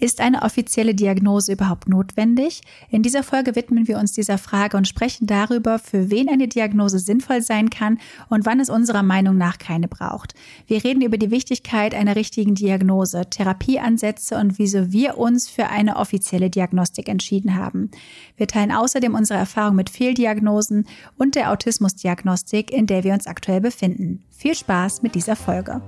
Ist eine offizielle Diagnose überhaupt notwendig? In dieser Folge widmen wir uns dieser Frage und sprechen darüber, für wen eine Diagnose sinnvoll sein kann und wann es unserer Meinung nach keine braucht. Wir reden über die Wichtigkeit einer richtigen Diagnose, Therapieansätze und wieso wir uns für eine offizielle Diagnostik entschieden haben. Wir teilen außerdem unsere Erfahrung mit Fehldiagnosen und der Autismusdiagnostik, in der wir uns aktuell befinden. Viel Spaß mit dieser Folge.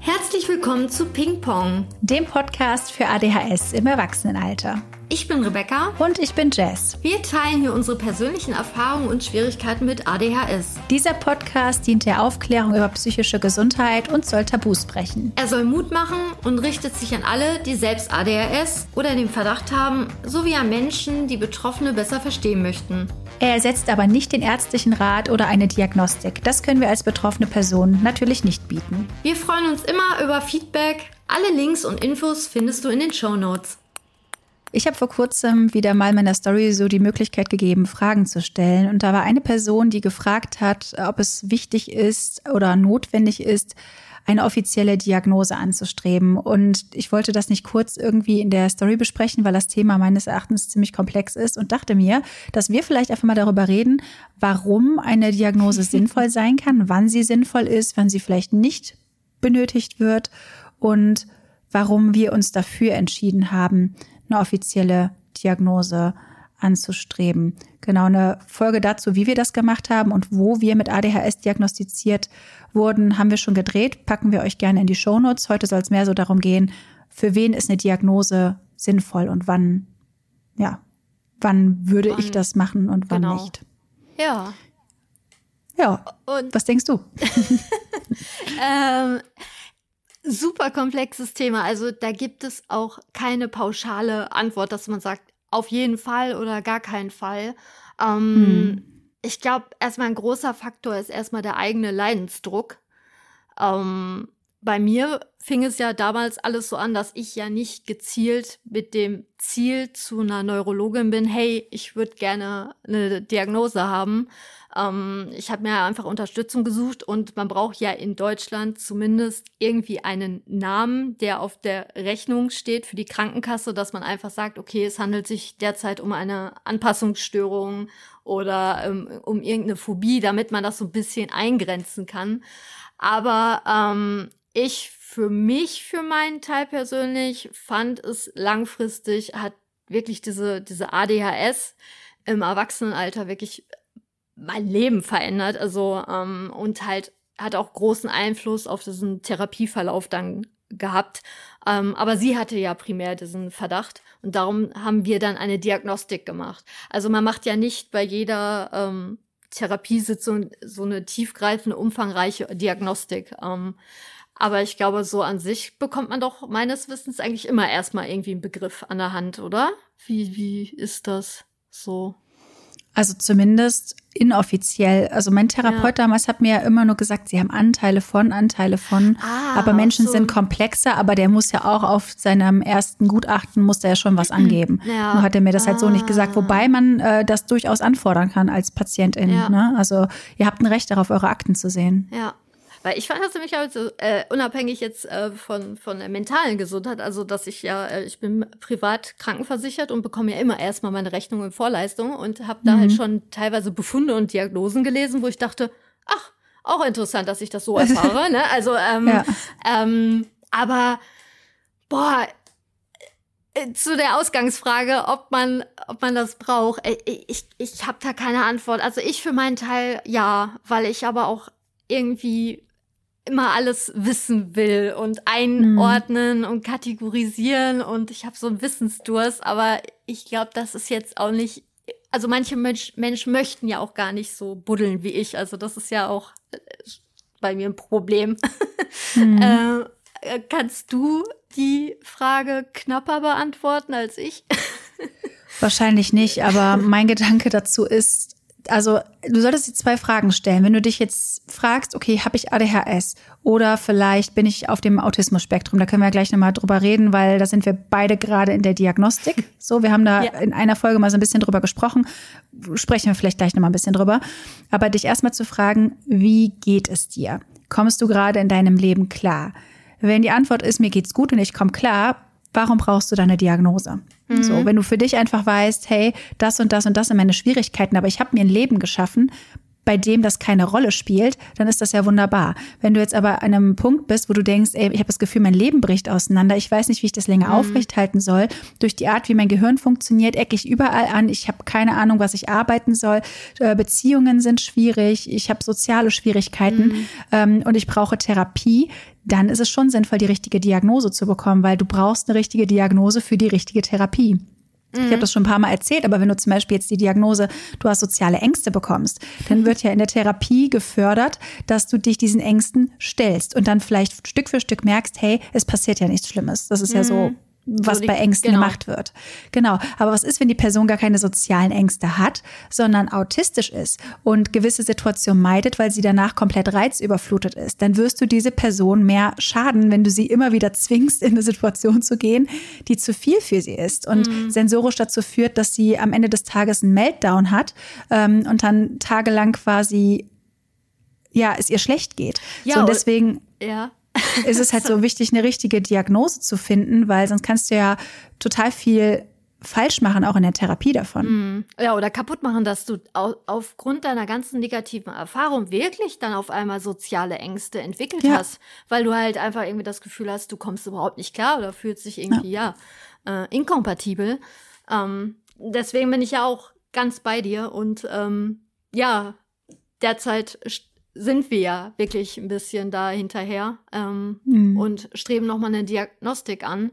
Herzlich willkommen zu Ping Pong, dem Podcast für ADHS im Erwachsenenalter. Ich bin Rebecca. Und ich bin Jess. Wir teilen hier unsere persönlichen Erfahrungen und Schwierigkeiten mit ADHS. Dieser Podcast dient der Aufklärung über psychische Gesundheit und soll Tabus brechen. Er soll Mut machen und richtet sich an alle, die selbst ADHS oder den Verdacht haben, sowie an Menschen, die Betroffene besser verstehen möchten. Er ersetzt aber nicht den ärztlichen Rat oder eine Diagnostik. Das können wir als betroffene Person natürlich nicht bieten. Wir freuen uns immer über Feedback. Alle Links und Infos findest du in den Show Notes. Ich habe vor kurzem wieder mal meiner Story so die Möglichkeit gegeben, Fragen zu stellen. Und da war eine Person, die gefragt hat, ob es wichtig ist oder notwendig ist, eine offizielle Diagnose anzustreben. Und ich wollte das nicht kurz irgendwie in der Story besprechen, weil das Thema meines Erachtens ziemlich komplex ist und dachte mir, dass wir vielleicht einfach mal darüber reden, warum eine Diagnose sinnvoll sein kann, wann sie sinnvoll ist, wann sie vielleicht nicht benötigt wird und warum wir uns dafür entschieden haben, eine offizielle Diagnose anzustreben. Genau eine Folge dazu, wie wir das gemacht haben und wo wir mit ADHS diagnostiziert wurden, haben wir schon gedreht. Packen wir euch gerne in die Shownotes. Heute soll es mehr so darum gehen, für wen ist eine Diagnose sinnvoll und wann, ja, wann würde wann, ich das machen und wann genau. nicht. Ja. Ja. Und was denkst du? ähm, super komplexes Thema. Also da gibt es auch keine pauschale Antwort, dass man sagt, auf jeden Fall oder gar keinen Fall. Ähm, hm. Ich glaube, erstmal ein großer Faktor ist erstmal der eigene Leidensdruck. Ähm, bei mir fing es ja damals alles so an, dass ich ja nicht gezielt mit dem Ziel zu einer Neurologin bin, hey, ich würde gerne eine Diagnose haben, ähm, ich habe mir einfach Unterstützung gesucht und man braucht ja in Deutschland zumindest irgendwie einen Namen, der auf der Rechnung steht für die Krankenkasse, dass man einfach sagt, okay, es handelt sich derzeit um eine Anpassungsstörung oder ähm, um irgendeine Phobie, damit man das so ein bisschen eingrenzen kann. Aber ähm, ich für mich, für meinen Teil persönlich, fand es langfristig, hat wirklich diese, diese ADHS im Erwachsenenalter wirklich mein Leben verändert. Also ähm, und halt hat auch großen Einfluss auf diesen Therapieverlauf dann gehabt. Ähm, aber sie hatte ja primär diesen Verdacht und darum haben wir dann eine Diagnostik gemacht. Also man macht ja nicht bei jeder ähm, Therapiesitzung so eine tiefgreifende, umfangreiche Diagnostik. Ähm, aber ich glaube, so an sich bekommt man doch meines Wissens eigentlich immer erstmal irgendwie einen Begriff an der Hand, oder? Wie, wie ist das so? Also zumindest inoffiziell. Also mein Therapeut ja. damals hat mir ja immer nur gesagt, sie haben Anteile von, Anteile von. Ah, aber Menschen so. sind komplexer, aber der muss ja auch auf seinem ersten Gutachten, muss der ja schon was angeben. Ja. Nur hat er mir das ah. halt so nicht gesagt. Ah. Wobei man äh, das durchaus anfordern kann als Patientin. Ja. Ne? Also ihr habt ein Recht darauf, eure Akten zu sehen. Ja. Weil ich fand das nämlich halt so, äh, unabhängig jetzt äh, von, von der mentalen Gesundheit, also dass ich ja, äh, ich bin privat krankenversichert und bekomme ja immer erstmal meine Rechnung in Vorleistung und habe da halt mhm. halt schon teilweise Befunde und Diagnosen gelesen, wo ich dachte, ach, auch interessant, dass ich das so erfahre. ne? Also, ähm, ja. ähm, aber boah, äh, zu der Ausgangsfrage, ob man, ob man das braucht. Äh, ich, ich habe da keine Antwort. Also ich für meinen Teil ja, weil ich aber auch irgendwie immer alles wissen will und einordnen mhm. und kategorisieren und ich habe so einen Wissensdurst, aber ich glaube, das ist jetzt auch nicht, also manche Mensch, Menschen möchten ja auch gar nicht so buddeln wie ich, also das ist ja auch äh, bei mir ein Problem. Mhm. äh, kannst du die Frage knapper beantworten als ich? Wahrscheinlich nicht, aber mein Gedanke dazu ist, also du solltest dir zwei Fragen stellen. Wenn du dich jetzt fragst, okay, habe ich ADHS oder vielleicht bin ich auf dem Autismus-Spektrum, da können wir gleich nochmal drüber reden, weil da sind wir beide gerade in der Diagnostik. So, wir haben da ja. in einer Folge mal so ein bisschen drüber gesprochen. Sprechen wir vielleicht gleich nochmal ein bisschen drüber. Aber dich erstmal zu fragen, wie geht es dir? Kommst du gerade in deinem Leben klar? Wenn die Antwort ist, mir geht's gut und ich komme klar, warum brauchst du deine Diagnose? Mhm. So, wenn du für dich einfach weißt, hey, das und das und das sind meine Schwierigkeiten, aber ich habe mir ein Leben geschaffen, bei dem das keine Rolle spielt, dann ist das ja wunderbar. Wenn du jetzt aber an einem Punkt bist, wo du denkst, ey, ich habe das Gefühl, mein Leben bricht auseinander, ich weiß nicht, wie ich das länger mhm. aufrechthalten soll, durch die Art, wie mein Gehirn funktioniert, ecke ich überall an, ich habe keine Ahnung, was ich arbeiten soll, äh, Beziehungen sind schwierig, ich habe soziale Schwierigkeiten mhm. ähm, und ich brauche Therapie, dann ist es schon sinnvoll, die richtige Diagnose zu bekommen, weil du brauchst eine richtige Diagnose für die richtige Therapie. Ich habe mhm. das schon ein paar Mal erzählt, aber wenn du zum Beispiel jetzt die Diagnose, du hast soziale Ängste bekommst, dann wird ja in der Therapie gefördert, dass du dich diesen Ängsten stellst und dann vielleicht Stück für Stück merkst, hey, es passiert ja nichts Schlimmes. Das ist ja so mhm was so die, bei Ängsten genau. gemacht wird. Genau. Aber was ist, wenn die Person gar keine sozialen Ängste hat, sondern autistisch ist und gewisse Situationen meidet, weil sie danach komplett reizüberflutet ist? Dann wirst du diese Person mehr schaden, wenn du sie immer wieder zwingst, in eine Situation zu gehen, die zu viel für sie ist und mhm. sensorisch dazu führt, dass sie am Ende des Tages einen Meltdown hat ähm, und dann tagelang quasi ja, es ihr schlecht geht. Ja, so, und deswegen ja ist es halt so wichtig, eine richtige Diagnose zu finden, weil sonst kannst du ja total viel falsch machen, auch in der Therapie davon. Mm. Ja, oder kaputt machen, dass du aufgrund deiner ganzen negativen Erfahrung wirklich dann auf einmal soziale Ängste entwickelt ja. hast, weil du halt einfach irgendwie das Gefühl hast, du kommst überhaupt nicht klar oder fühlst dich irgendwie, ja, ja äh, inkompatibel. Ähm, deswegen bin ich ja auch ganz bei dir und ähm, ja, derzeit sind wir ja wirklich ein bisschen da hinterher ähm, mhm. und streben nochmal eine Diagnostik an.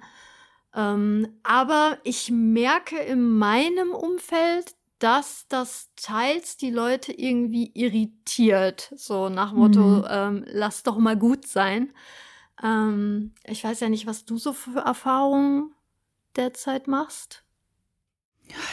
Ähm, aber ich merke in meinem Umfeld, dass das teils die Leute irgendwie irritiert. So nach Motto, mhm. ähm, lass doch mal gut sein. Ähm, ich weiß ja nicht, was du so für Erfahrungen derzeit machst.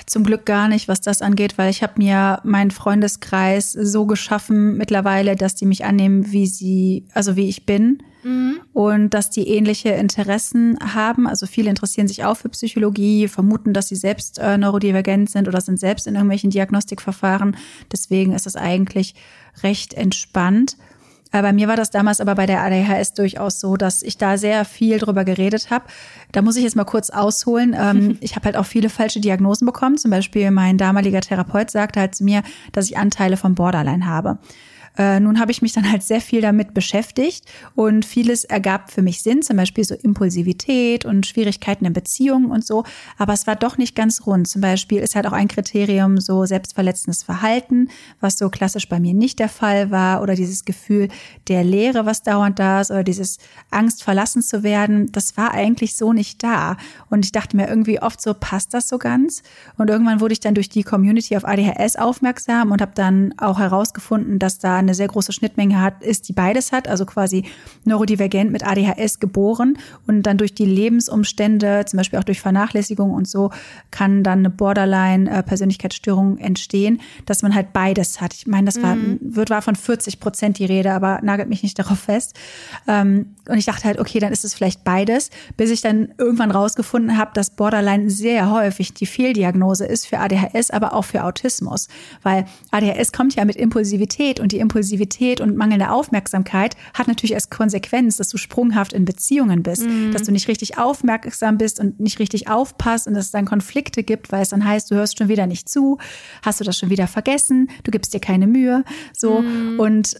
Zum Glück gar nicht, was das angeht, weil ich habe mir meinen Freundeskreis so geschaffen mittlerweile, dass die mich annehmen, wie sie, also wie ich bin. Mhm. Und dass die ähnliche Interessen haben. Also viele interessieren sich auch für Psychologie, vermuten, dass sie selbst äh, neurodivergent sind oder sind selbst in irgendwelchen Diagnostikverfahren. Deswegen ist es eigentlich recht entspannt. Bei mir war das damals aber bei der ADHS durchaus so, dass ich da sehr viel drüber geredet habe. Da muss ich jetzt mal kurz ausholen. Ähm, ich habe halt auch viele falsche Diagnosen bekommen. Zum Beispiel mein damaliger Therapeut sagte halt zu mir, dass ich Anteile von Borderline habe. Äh, nun habe ich mich dann halt sehr viel damit beschäftigt und vieles ergab für mich Sinn, zum Beispiel so Impulsivität und Schwierigkeiten in Beziehungen und so. Aber es war doch nicht ganz rund. Zum Beispiel ist halt auch ein Kriterium so selbstverletzendes Verhalten, was so klassisch bei mir nicht der Fall war oder dieses Gefühl der Leere, was dauernd da ist oder dieses Angst verlassen zu werden. Das war eigentlich so nicht da. Und ich dachte mir irgendwie oft so, passt das so ganz? Und irgendwann wurde ich dann durch die Community auf ADHS aufmerksam und habe dann auch herausgefunden, dass da eine sehr große Schnittmenge hat, ist, die beides hat, also quasi neurodivergent mit ADHS geboren und dann durch die Lebensumstände, zum Beispiel auch durch Vernachlässigung und so, kann dann eine Borderline-Persönlichkeitsstörung entstehen, dass man halt beides hat. Ich meine, das war, mhm. wird, war von 40 Prozent die Rede, aber nagelt mich nicht darauf fest. Ähm, und ich dachte halt, okay, dann ist es vielleicht beides, bis ich dann irgendwann rausgefunden habe, dass Borderline sehr häufig die Fehldiagnose ist für ADHS, aber auch für Autismus. Weil ADHS kommt ja mit Impulsivität und die Impulsivität Impulsivität und mangelnde Aufmerksamkeit hat natürlich als Konsequenz, dass du sprunghaft in Beziehungen bist, mhm. dass du nicht richtig aufmerksam bist und nicht richtig aufpasst und dass es dann Konflikte gibt, weil es dann heißt, du hörst schon wieder nicht zu, hast du das schon wieder vergessen, du gibst dir keine Mühe, so mhm. und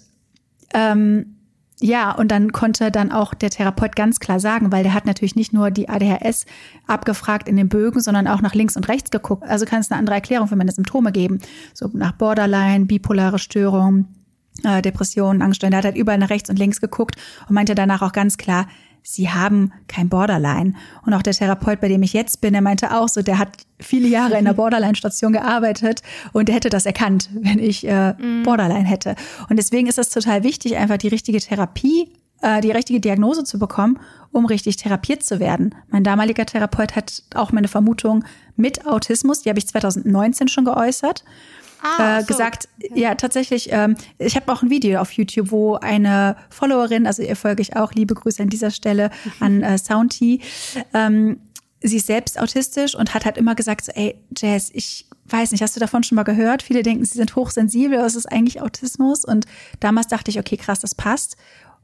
ähm, ja, und dann konnte dann auch der Therapeut ganz klar sagen, weil der hat natürlich nicht nur die ADHS abgefragt in den Bögen, sondern auch nach links und rechts geguckt. Also kann es eine andere Erklärung für meine Symptome geben. So nach Borderline, bipolare Störung, äh, Depressionen, Angststörungen. Der hat halt überall nach rechts und links geguckt und meinte danach auch ganz klar, sie haben kein Borderline. Und auch der Therapeut, bei dem ich jetzt bin, der meinte auch so, der hat viele Jahre in der Borderline-Station gearbeitet und der hätte das erkannt, wenn ich äh, mm. Borderline hätte. Und deswegen ist es total wichtig, einfach die richtige Therapie, äh, die richtige Diagnose zu bekommen, um richtig therapiert zu werden. Mein damaliger Therapeut hat auch meine Vermutung mit Autismus, die habe ich 2019 schon geäußert ah, äh, gesagt, okay. ja, tatsächlich, ähm, ich habe auch ein Video auf YouTube, wo eine Followerin, also ihr folge ich auch, liebe Grüße an dieser Stelle an äh, Soundty, ähm, sie ist selbst autistisch und hat halt immer gesagt, so, ey, Jazz, ich weiß nicht, hast du davon schon mal gehört? Viele denken, sie sind hochsensibel, es ist eigentlich Autismus. Und damals dachte ich, okay, krass, das passt.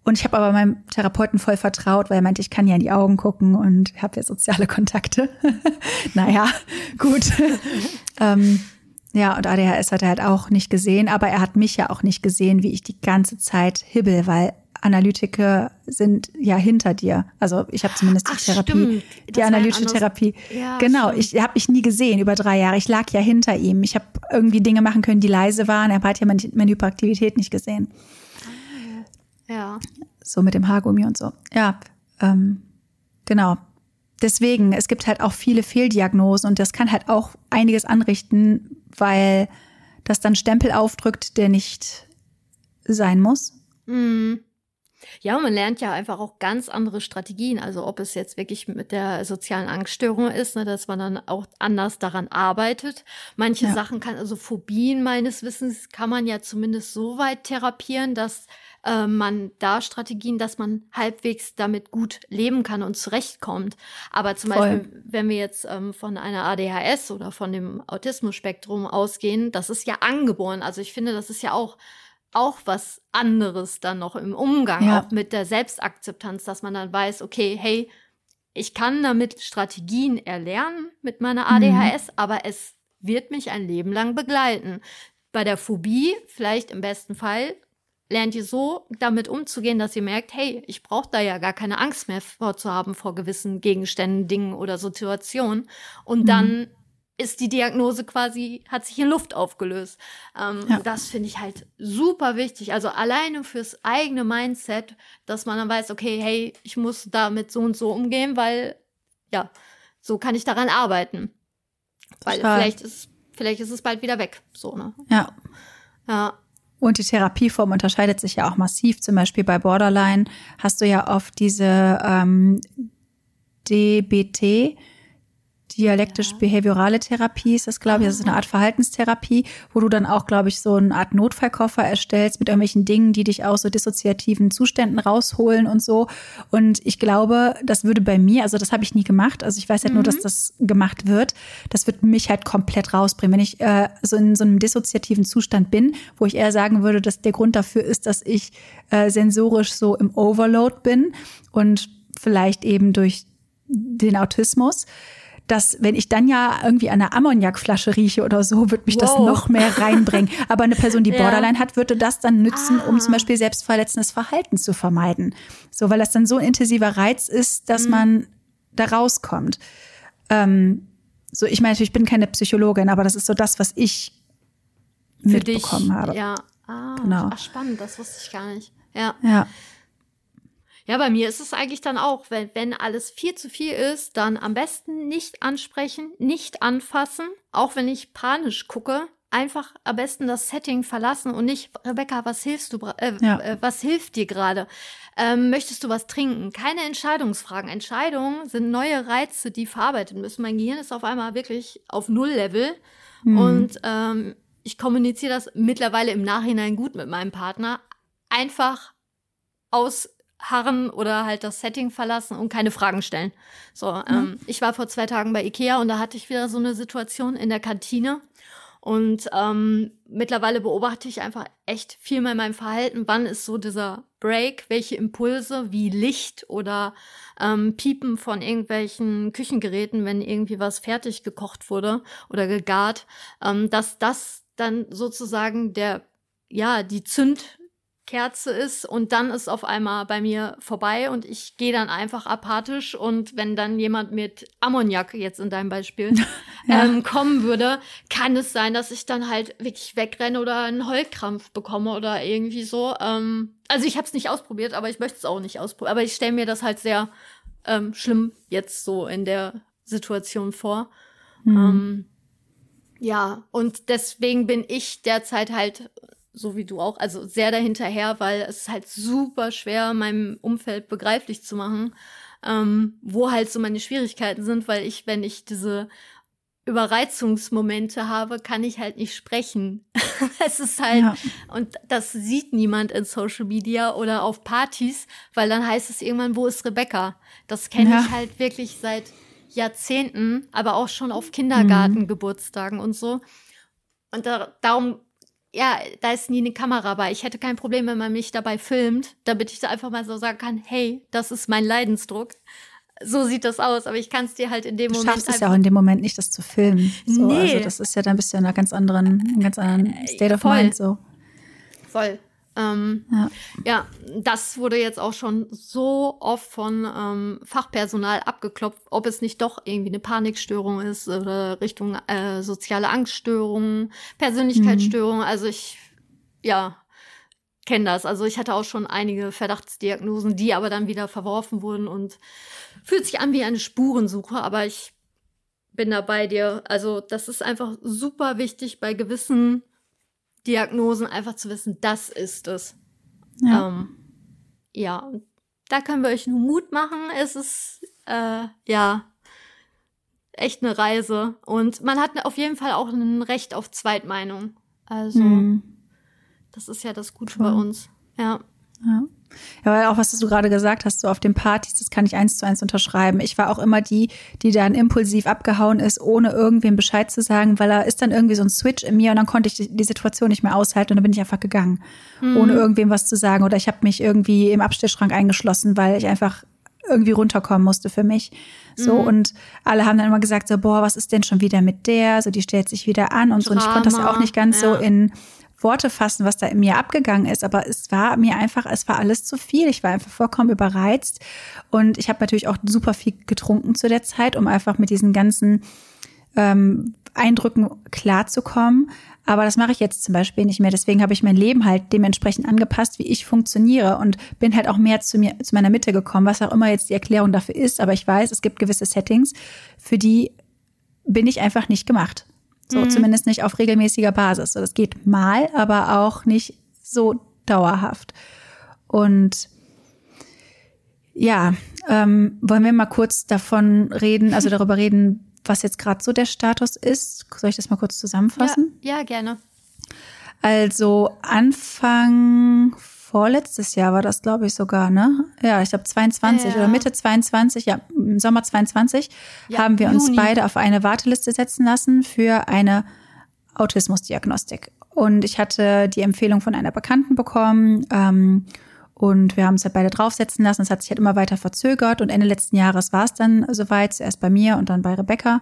Und ich habe aber meinem Therapeuten voll vertraut, weil er meinte, ich kann ja in die Augen gucken und habe ja soziale Kontakte. naja, gut. ähm, ja, und ADHS hat er halt auch nicht gesehen, aber er hat mich ja auch nicht gesehen, wie ich die ganze Zeit hibbel, weil Analytiker sind ja hinter dir. Also ich habe zumindest die Ach, Therapie, die analytische Therapie. Ja, genau, stimmt. ich habe mich nie gesehen über drei Jahre. Ich lag ja hinter ihm. Ich habe irgendwie Dinge machen können, die leise waren. Er hat ja meine, meine Hyperaktivität nicht gesehen. Ja. So mit dem Haargummi und so. Ja, ähm, genau. Deswegen, es gibt halt auch viele Fehldiagnosen und das kann halt auch einiges anrichten, weil das dann Stempel aufdrückt, der nicht sein muss. Mhm. Ja, man lernt ja einfach auch ganz andere Strategien. Also ob es jetzt wirklich mit der sozialen Angststörung ist, ne, dass man dann auch anders daran arbeitet. Manche ja. Sachen kann, also Phobien meines Wissens kann man ja zumindest so weit therapieren, dass äh, man da Strategien, dass man halbwegs damit gut leben kann und zurechtkommt. Aber zum Voll. Beispiel, wenn wir jetzt ähm, von einer ADHS oder von dem Autismus-Spektrum ausgehen, das ist ja angeboren. Also ich finde, das ist ja auch auch was anderes dann noch im Umgang, ja. auch mit der Selbstakzeptanz, dass man dann weiß, okay, hey, ich kann damit Strategien erlernen mit meiner ADHS, mhm. aber es wird mich ein Leben lang begleiten. Bei der Phobie, vielleicht im besten Fall, lernt ihr so damit umzugehen, dass ihr merkt, hey, ich brauche da ja gar keine Angst mehr vorzuhaben vor gewissen Gegenständen, Dingen oder Situationen. Und mhm. dann ist die Diagnose quasi, hat sich in Luft aufgelöst. Ähm, ja. Das finde ich halt super wichtig. Also alleine fürs eigene Mindset, dass man dann weiß, okay, hey, ich muss damit so und so umgehen, weil, ja, so kann ich daran arbeiten. Weil vielleicht ist, vielleicht ist es bald wieder weg. So, ne? Ja. Ja. Und die Therapieform unterscheidet sich ja auch massiv. Zum Beispiel bei Borderline hast du ja oft diese ähm, DBT, dialektisch-behaviorale Therapie ist das, glaube ich. Das ist eine Art Verhaltenstherapie, wo du dann auch, glaube ich, so eine Art Notfallkoffer erstellst mit irgendwelchen Dingen, die dich aus so dissoziativen Zuständen rausholen und so. Und ich glaube, das würde bei mir, also das habe ich nie gemacht. Also ich weiß halt mhm. nur, dass mhm. das gemacht wird. Das wird mich halt komplett rausbringen. Wenn ich äh, so in so einem dissoziativen Zustand bin, wo ich eher sagen würde, dass der Grund dafür ist, dass ich äh, sensorisch so im Overload bin und vielleicht eben durch den Autismus, dass wenn ich dann ja irgendwie an einer Ammoniakflasche rieche oder so, wird mich wow. das noch mehr reinbringen. Aber eine Person, die Borderline ja. hat, würde das dann nützen, ah. um zum Beispiel selbstverletzendes Verhalten zu vermeiden. So, weil das dann so ein intensiver Reiz ist, dass mhm. man da rauskommt. Ähm, so, ich meine, ich bin keine Psychologin, aber das ist so das, was ich Für mitbekommen dich, habe. Ja, ah, genau. Ach, spannend, das wusste ich gar nicht. Ja. Ja. Ja, bei mir ist es eigentlich dann auch, wenn, wenn alles viel zu viel ist, dann am besten nicht ansprechen, nicht anfassen, auch wenn ich panisch gucke. Einfach am besten das Setting verlassen und nicht, Rebecca, was hilfst du, äh, ja. äh, was hilft dir gerade? Ähm, möchtest du was trinken? Keine Entscheidungsfragen. Entscheidungen sind neue Reize, die verarbeitet müssen. Mein Gehirn ist auf einmal wirklich auf Null-Level mhm. und ähm, ich kommuniziere das mittlerweile im Nachhinein gut mit meinem Partner. Einfach aus harren oder halt das Setting verlassen und keine Fragen stellen. So, mhm. ähm, ich war vor zwei Tagen bei Ikea und da hatte ich wieder so eine Situation in der Kantine. Und ähm, mittlerweile beobachte ich einfach echt viel mehr in meinem Verhalten. Wann ist so dieser Break? Welche Impulse wie Licht oder ähm, Piepen von irgendwelchen Küchengeräten, wenn irgendwie was fertig gekocht wurde oder gegart, ähm, dass das dann sozusagen der ja die Zünd Kerze ist und dann ist auf einmal bei mir vorbei und ich gehe dann einfach apathisch und wenn dann jemand mit Ammoniak jetzt in deinem Beispiel ja. ähm, kommen würde, kann es sein, dass ich dann halt wirklich wegrenne oder einen Heulkrampf bekomme oder irgendwie so. Ähm, also ich habe es nicht ausprobiert, aber ich möchte es auch nicht ausprobieren. Aber ich stelle mir das halt sehr ähm, schlimm jetzt so in der Situation vor. Mhm. Ähm, ja, und deswegen bin ich derzeit halt so wie du auch, also sehr dahinterher, weil es ist halt super schwer, meinem Umfeld begreiflich zu machen, ähm, wo halt so meine Schwierigkeiten sind, weil ich, wenn ich diese Überreizungsmomente habe, kann ich halt nicht sprechen. es ist halt, ja. und das sieht niemand in Social Media oder auf Partys, weil dann heißt es irgendwann, wo ist Rebecca? Das kenne ja. ich halt wirklich seit Jahrzehnten, aber auch schon auf Kindergartengeburtstagen mhm. und so. Und da, darum ja, da ist nie eine Kamera bei. Ich hätte kein Problem, wenn man mich dabei filmt, damit ich da einfach mal so sagen kann, hey, das ist mein Leidensdruck. So sieht das aus, aber ich kann es dir halt in dem du Moment. Du schaffst es ja auch in dem Moment nicht, das zu filmen. So, nee. Also das ist ja dann bist du in einer ganz anderen, einem ganz anderen State of Voll. Mind so. Voll. Ähm, Ja. ja, das wurde jetzt auch schon so oft von ähm, Fachpersonal abgeklopft, ob es nicht doch irgendwie eine Panikstörung ist oder Richtung äh, soziale Angststörungen, Persönlichkeitsstörungen. Also ich, ja, kenne das. Also ich hatte auch schon einige Verdachtsdiagnosen, die aber dann wieder verworfen wurden und fühlt sich an wie eine Spurensuche, aber ich bin da bei dir. Also das ist einfach super wichtig bei gewissen Diagnosen einfach zu wissen, das ist es. Ja. Ähm, ja, da können wir euch nur Mut machen. Es ist, äh, ja, echt eine Reise. Und man hat auf jeden Fall auch ein Recht auf Zweitmeinung. Also, Mhm. das ist ja das Gute Voll. bei uns. Ja. Ja. Ja, weil auch was du gerade gesagt hast, so auf den Partys, das kann ich eins zu eins unterschreiben. Ich war auch immer die, die dann impulsiv abgehauen ist, ohne irgendwem Bescheid zu sagen, weil da ist dann irgendwie so ein Switch in mir und dann konnte ich die, die Situation nicht mehr aushalten und dann bin ich einfach gegangen, ohne irgendwem was zu sagen. Oder ich habe mich irgendwie im Abstellschrank eingeschlossen, weil ich einfach irgendwie runterkommen musste für mich. So, und alle haben dann immer gesagt, so, boah, was ist denn schon wieder mit der? So, die stellt sich wieder an und so. Und ich konnte das ja auch Drama, nicht ganz so ja. in Worte fassen, was da in mir abgegangen ist. Aber es war mir einfach, es war alles zu viel. Ich war einfach vollkommen überreizt. Und ich habe natürlich auch super viel getrunken zu der Zeit, um einfach mit diesen ganzen ähm, Eindrücken klarzukommen. Aber das mache ich jetzt zum Beispiel nicht mehr. Deswegen habe ich mein Leben halt dementsprechend angepasst, wie ich funktioniere und bin halt auch mehr zu mir, zu meiner Mitte gekommen, was auch immer jetzt die Erklärung dafür ist. Aber ich weiß, es gibt gewisse Settings, für die bin ich einfach nicht gemacht. So, zumindest nicht auf regelmäßiger Basis. So, das geht mal, aber auch nicht so dauerhaft. Und ja, ähm, wollen wir mal kurz davon reden, also darüber reden, was jetzt gerade so der Status ist. Soll ich das mal kurz zusammenfassen? Ja, ja, gerne. Also Anfang vorletztes Jahr war das, glaube ich, sogar, ne? Ja, ich glaube 22 Ja. oder Mitte 22, ja, im Sommer 22 Ja, haben wir uns Juni. beide auf eine Warteliste setzen lassen für eine Autismusdiagnostik. Und ich hatte die Empfehlung von einer Bekannten bekommen. Ähm, und wir haben uns halt beide draufsetzen lassen. Es hat sich halt immer weiter verzögert. Und Ende letzten Jahres war es dann soweit, zuerst bei mir und dann bei Rebecca.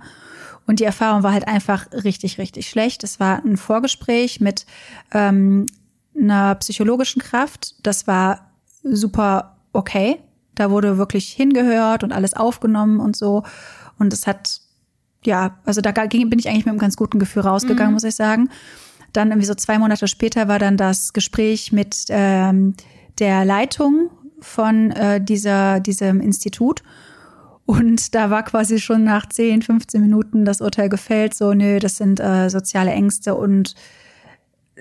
Und die Erfahrung war halt einfach richtig, richtig schlecht. Es war ein Vorgespräch mit ähm, einer psychologischen Kraft. Das war super okay. Da wurde wirklich hingehört und alles aufgenommen und so. Und es hat, ja, also da ging, bin ich eigentlich mit einem ganz guten Gefühl rausgegangen, muss ich sagen. Dann irgendwie so zwei Monate später war dann das Gespräch mit ähm, der Leitung von äh, dieser, diesem Institut. Und da war quasi schon nach 10, 15 Minuten das Urteil gefällt, so, nö, das sind äh, soziale Ängste und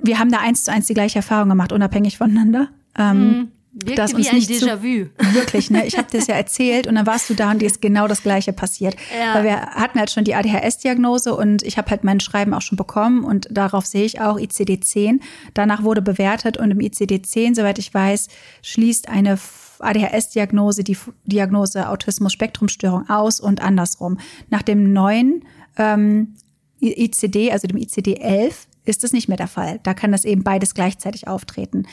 wir haben da eins zu eins die gleiche Erfahrung gemacht, unabhängig voneinander. Ähm, Wirkte dass uns ein nicht zu-. Wirklich, ne? Ich habe das ja erzählt und dann warst du da und dir ist genau das Gleiche passiert. Ja. Weil wir hatten halt schon die ADHS-Diagnose und ich habe halt mein Schreiben auch schon bekommen und darauf sehe ich auch ICD-10. Danach wurde bewertet und im ICD-10, soweit ich weiß, schließt eine ADHS-Diagnose die Diagnose Autismus-Spektrum-Störung aus und andersrum. Nach dem neuen ähm, ICD, also dem ICD-11, ist das nicht mehr der Fall. Da kann das eben beides gleichzeitig auftreten.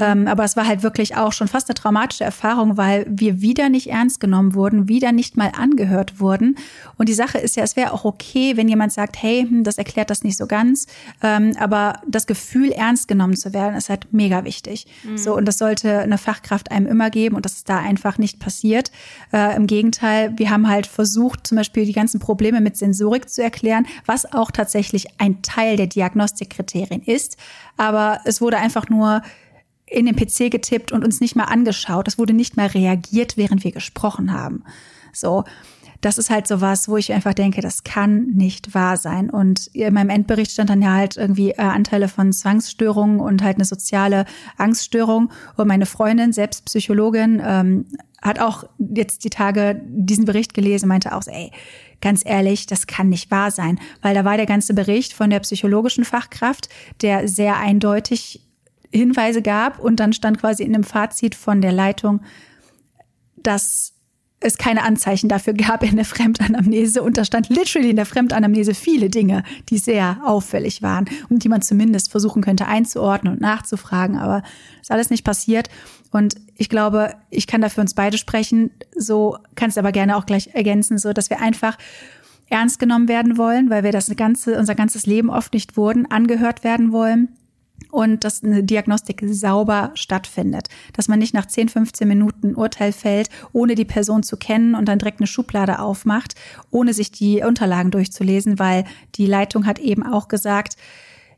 Ähm, aber es war halt wirklich auch schon fast eine traumatische Erfahrung, weil wir wieder nicht ernst genommen wurden, wieder nicht mal angehört wurden. Und die Sache ist ja, es wäre auch okay, wenn jemand sagt, hey, hm, das erklärt das nicht so ganz. Ähm, aber das Gefühl, ernst genommen zu werden, ist halt mega wichtig. So, und das sollte eine Fachkraft einem immer geben und das ist da einfach nicht passiert. Äh, Im Gegenteil, wir haben halt versucht, zum Beispiel die ganzen Probleme mit Sensorik zu erklären, was auch tatsächlich ein Teil der Diagnostikkriterien ist. Aber es wurde einfach nur in den PC getippt und uns nicht mal angeschaut. Es wurde nicht mal reagiert, während wir gesprochen haben. So. Das ist halt sowas, wo ich einfach denke, das kann nicht wahr sein. Und in meinem Endbericht stand dann ja halt irgendwie äh, Anteile von Zwangsstörungen und halt eine soziale Angststörung. Und meine Freundin, selbst Psychologin, ähm, hat auch jetzt die Tage diesen Bericht gelesen, meinte auch so, ey, ganz ehrlich, das kann nicht wahr sein. Weil da war der ganze Bericht von der psychologischen Fachkraft, der sehr eindeutig Hinweise gab und dann stand quasi in dem Fazit von der Leitung, dass es keine Anzeichen dafür gab in der Fremdanamnese und da stand literally in der Fremdanamnese viele Dinge, die sehr auffällig waren und die man zumindest versuchen könnte einzuordnen und nachzufragen, aber ist alles nicht passiert. Und ich glaube, ich kann da für uns beide sprechen. So kannst aber gerne auch gleich ergänzen, so dass wir einfach ernst genommen werden wollen, weil wir das ganze, unser ganzes Leben oft nicht wurden, angehört werden wollen und dass eine Diagnostik sauber stattfindet. Dass man nicht nach 10, 15 Minuten Urteil fällt, ohne die Person zu kennen und dann direkt eine Schublade aufmacht, ohne sich die Unterlagen durchzulesen, weil die Leitung hat eben auch gesagt,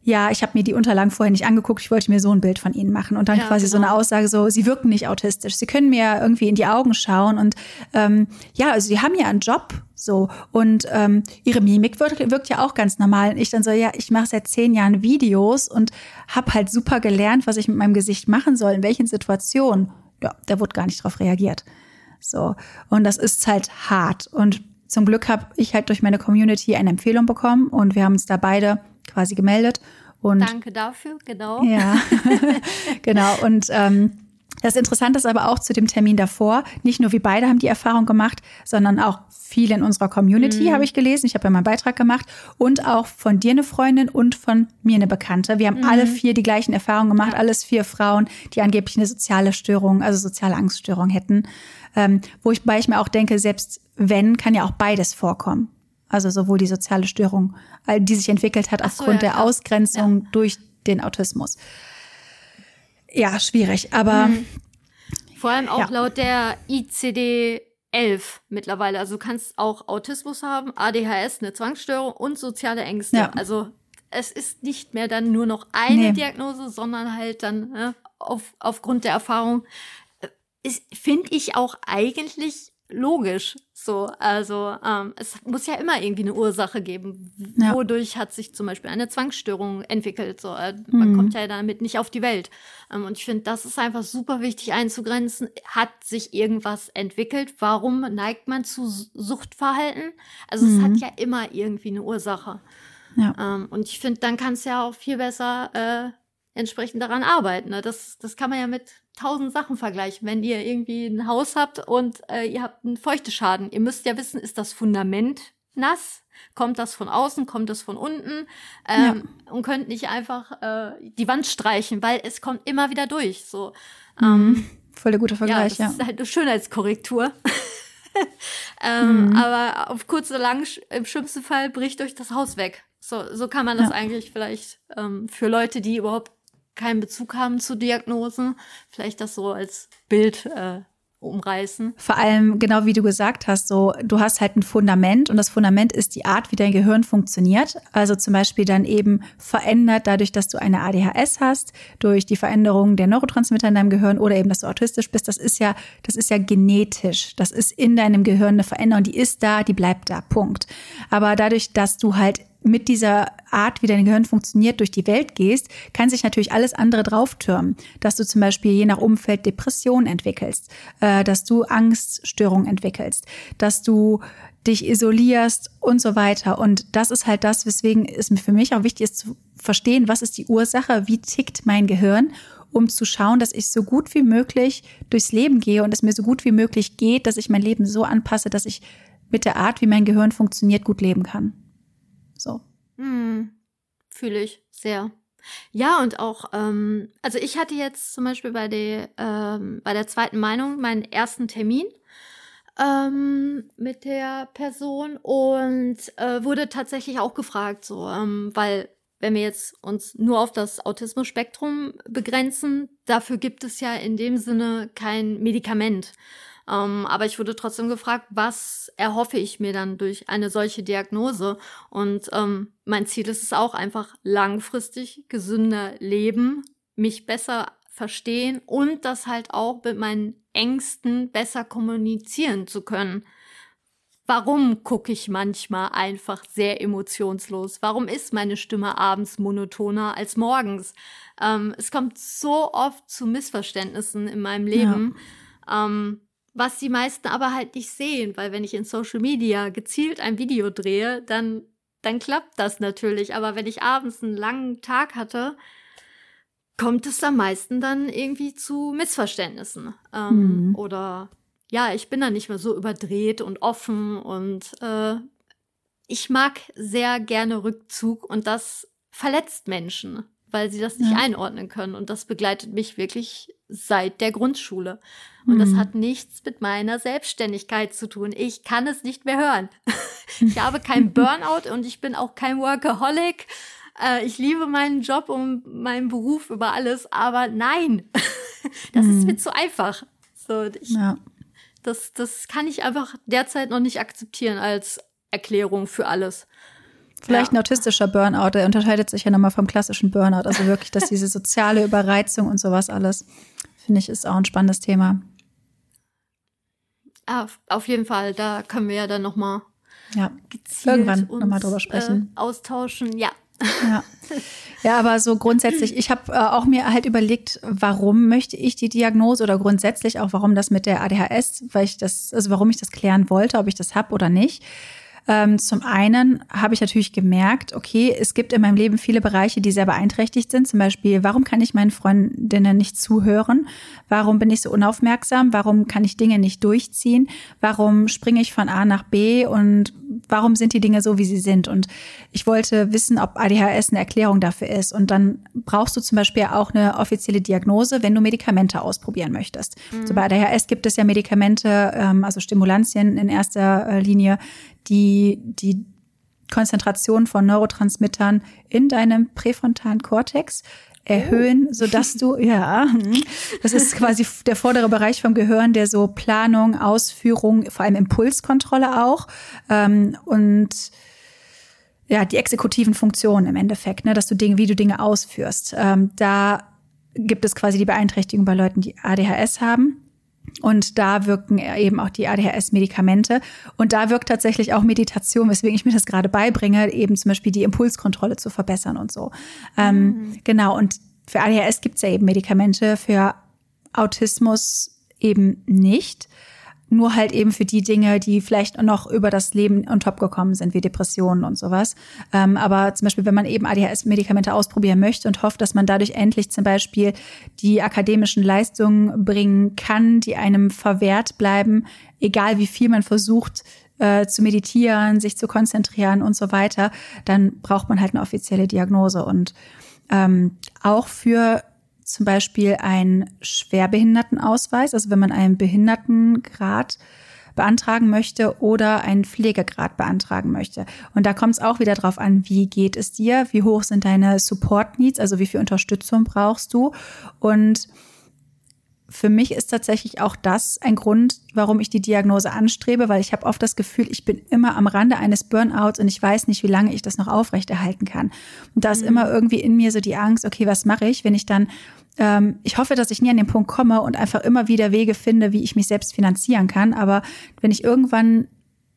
ja, ich habe mir die Unterlagen vorher nicht angeguckt, ich wollte mir so ein Bild von ihnen machen. Und dann ja, quasi genau. so eine genau. Aussage, so, sie wirken nicht autistisch, sie können mir irgendwie in die Augen schauen und ähm, ja, also sie haben ja einen Job so und ähm, ihre Mimik wirkt, wirkt ja auch ganz normal. Und ich dann so, ja, ich mache seit zehn Jahren Videos und habe halt super gelernt, was ich mit meinem Gesicht machen soll, in welchen Situationen. Ja, da wurde gar nicht drauf reagiert. So und das ist halt hart und zum Glück habe ich halt durch meine Community eine Empfehlung bekommen und wir haben uns da beide quasi gemeldet. Und Danke dafür, genau. Ja, genau. Und ähm, das Interessante ist aber auch zu dem Termin davor, nicht nur wir beide haben die Erfahrung gemacht, sondern auch viele in unserer Community, mhm. habe ich gelesen. Ich habe ja meinen Beitrag gemacht und auch von dir eine Freundin und von mir eine Bekannte. Wir haben mhm. alle vier die gleichen Erfahrungen gemacht, ja. alles vier Frauen, die angeblich eine soziale Störung, also soziale Angststörung hätten. Ähm, wo ich, weil ich mir auch denke, selbst wenn, kann ja auch beides vorkommen. Also sowohl die soziale Störung, die sich entwickelt hat aufgrund so, ja, der Ausgrenzung ja. durch den Autismus. Ja, schwierig, aber. Mhm. Vor allem auch ja. laut der ICD 11 mittlerweile. Also du kannst auch Autismus haben, ADHS, eine Zwangsstörung und soziale Ängste. Ja. Also es ist nicht mehr dann nur noch eine nee. Diagnose, sondern halt dann ne, auf, aufgrund der Erfahrung. Äh, Finde ich auch eigentlich logisch. So, also ähm, es muss ja immer irgendwie eine Ursache geben. Ja. Wodurch hat sich zum Beispiel eine Zwangsstörung entwickelt? So, äh, man mhm. kommt ja damit nicht auf die Welt. Ähm, und ich finde, das ist einfach super wichtig einzugrenzen. Hat sich irgendwas entwickelt? Warum neigt man zu Suchtverhalten? Also mhm. es hat mhm. ja immer irgendwie eine Ursache. Ja. Ähm, und ich finde, dann kann es ja auch viel besser äh, entsprechend daran arbeiten. Ne? Das, das kann man ja mit tausend Sachen vergleichen. Wenn ihr irgendwie ein Haus habt und äh, ihr habt einen Feuchteschaden, ihr müsst ja wissen, ist das Fundament nass? Kommt das von außen? Kommt das von unten? Ähm, ja. Und könnt nicht einfach äh, die Wand streichen, weil es kommt immer wieder durch. So. Mhm. Ähm, Voll der gute Vergleich, ja. Das ja. ist halt eine Schönheitskorrektur. ähm, mhm. Aber auf kurz oder lang, im schlimmsten Fall, bricht euch das Haus weg. So, so kann man das ja. eigentlich vielleicht ähm, für Leute, die überhaupt keinen Bezug haben zu Diagnosen, vielleicht das so als Bild äh, umreißen. Vor allem, genau wie du gesagt hast, so, du hast halt ein Fundament und das Fundament ist die Art, wie dein Gehirn funktioniert. Also zum Beispiel dann eben verändert dadurch, dass du eine ADHS hast, durch die Veränderung der Neurotransmitter in deinem Gehirn oder eben, dass du autistisch bist. Das ist ja, das ist ja genetisch. Das ist in deinem Gehirn eine Veränderung, die ist da, die bleibt da. Punkt. Aber dadurch, dass du halt mit dieser Art, wie dein Gehirn funktioniert, durch die Welt gehst, kann sich natürlich alles andere drauftürmen. Dass du zum Beispiel je nach Umfeld Depression entwickelst, äh, dass du Angststörungen entwickelst, dass du dich isolierst und so weiter. Und das ist halt das, weswegen es für mich auch wichtig ist zu verstehen, was ist die Ursache, wie tickt mein Gehirn, um zu schauen, dass ich so gut wie möglich durchs Leben gehe und es mir so gut wie möglich geht, dass ich mein Leben so anpasse, dass ich mit der Art, wie mein Gehirn funktioniert, gut leben kann. So. Hm, Fühle ich sehr. Ja, und auch, ähm, also ich hatte jetzt zum Beispiel bei der, ähm, bei der zweiten Meinung meinen ersten Termin ähm, mit der Person und äh, wurde tatsächlich auch gefragt, so, ähm, weil wenn wir jetzt uns nur auf das Autismus-Spektrum begrenzen, dafür gibt es ja in dem Sinne kein Medikament. Ähm, aber ich wurde trotzdem gefragt, was erhoffe ich mir dann durch eine solche Diagnose? Und ähm, mein Ziel ist es auch einfach langfristig gesünder leben, mich besser verstehen und das halt auch mit meinen Ängsten besser kommunizieren zu können. Warum gucke ich manchmal einfach sehr emotionslos? Warum ist meine Stimme abends monotoner als morgens? Ähm, es kommt so oft zu Missverständnissen in meinem Leben. Ja. Ähm, was die meisten aber halt nicht sehen, weil wenn ich in Social Media gezielt ein Video drehe, dann, dann klappt das natürlich. Aber wenn ich abends einen langen Tag hatte, kommt es am meisten dann irgendwie zu Missverständnissen ähm, mhm. oder ja, ich bin da nicht mehr so überdreht und offen und äh, ich mag sehr gerne Rückzug und das verletzt Menschen, weil sie das nicht ja. einordnen können. Und das begleitet mich wirklich seit der Grundschule. Und mhm. das hat nichts mit meiner Selbstständigkeit zu tun. Ich kann es nicht mehr hören. ich habe kein Burnout und ich bin auch kein Workaholic. Äh, ich liebe meinen Job und meinen Beruf über alles, aber nein, das mhm. ist mir zu einfach. So, ich, ja. das, das kann ich einfach derzeit noch nicht akzeptieren als Erklärung für alles. Vielleicht ja. ein autistischer Burnout, der unterscheidet sich ja nochmal vom klassischen Burnout. Also wirklich, dass diese soziale Überreizung und sowas alles, finde ich, ist auch ein spannendes Thema. Auf, auf jeden Fall, da können wir ja dann nochmal ja. irgendwann nochmal drüber sprechen. Äh, austauschen, ja. Ja. ja, aber so grundsätzlich, ich habe äh, auch mir halt überlegt, warum möchte ich die Diagnose oder grundsätzlich auch, warum das mit der ADHS, weil ich das, also warum ich das klären wollte, ob ich das habe oder nicht. Ähm, zum einen habe ich natürlich gemerkt, okay, es gibt in meinem Leben viele Bereiche, die sehr beeinträchtigt sind. Zum Beispiel, warum kann ich meinen Freundinnen nicht zuhören? Warum bin ich so unaufmerksam? Warum kann ich Dinge nicht durchziehen? Warum springe ich von A nach B? Und warum sind die Dinge so, wie sie sind? Und ich wollte wissen, ob ADHS eine Erklärung dafür ist. Und dann brauchst du zum Beispiel auch eine offizielle Diagnose, wenn du Medikamente ausprobieren möchtest. Mhm. So bei ADHS gibt es ja Medikamente, ähm, also Stimulantien in erster äh, Linie, die die Konzentration von Neurotransmittern in deinem präfrontalen Kortex erhöhen, oh. so dass du, ja, das ist quasi der vordere Bereich vom Gehirn, der so Planung, Ausführung, vor allem Impulskontrolle auch ähm, und ja, die exekutiven Funktionen im Endeffekt, ne, dass du Dinge, wie du Dinge ausführst. Ähm, da gibt es quasi die Beeinträchtigung bei Leuten, die ADHS haben. Und da wirken eben auch die ADHS-Medikamente. Und da wirkt tatsächlich auch Meditation, weswegen ich mir das gerade beibringe, eben zum Beispiel die Impulskontrolle zu verbessern und so. Ähm, mhm. Ähm, genau, und für ADHS gibt es ja eben Medikamente, für Autismus eben nicht nur halt eben für die Dinge, die vielleicht noch über das Leben on top gekommen sind, wie Depressionen und sowas. Ähm, aber zum Beispiel, wenn man eben ADHS-Medikamente ausprobieren möchte und hofft, dass man dadurch endlich zum Beispiel die akademischen Leistungen bringen kann, die einem verwehrt bleiben, egal wie viel man versucht, äh, zu meditieren, sich zu konzentrieren und so weiter, dann braucht man halt eine offizielle Diagnose. Und ähm, auch für zum Beispiel einen Schwerbehindertenausweis, also wenn man einen Behindertengrad beantragen möchte oder einen Pflegegrad beantragen möchte. Und da kommt es auch wieder drauf an, wie geht es dir, wie hoch sind deine Support Needs, also wie viel Unterstützung brauchst du und für mich ist tatsächlich auch das ein Grund, warum ich die Diagnose anstrebe, weil ich habe oft das Gefühl, ich bin immer am Rande eines Burnouts und ich weiß nicht, wie lange ich das noch aufrechterhalten kann. Und da ist mhm. immer irgendwie in mir so die Angst, okay, was mache ich, wenn ich dann, ähm, ich hoffe, dass ich nie an den Punkt komme und einfach immer wieder Wege finde, wie ich mich selbst finanzieren kann. Aber wenn ich irgendwann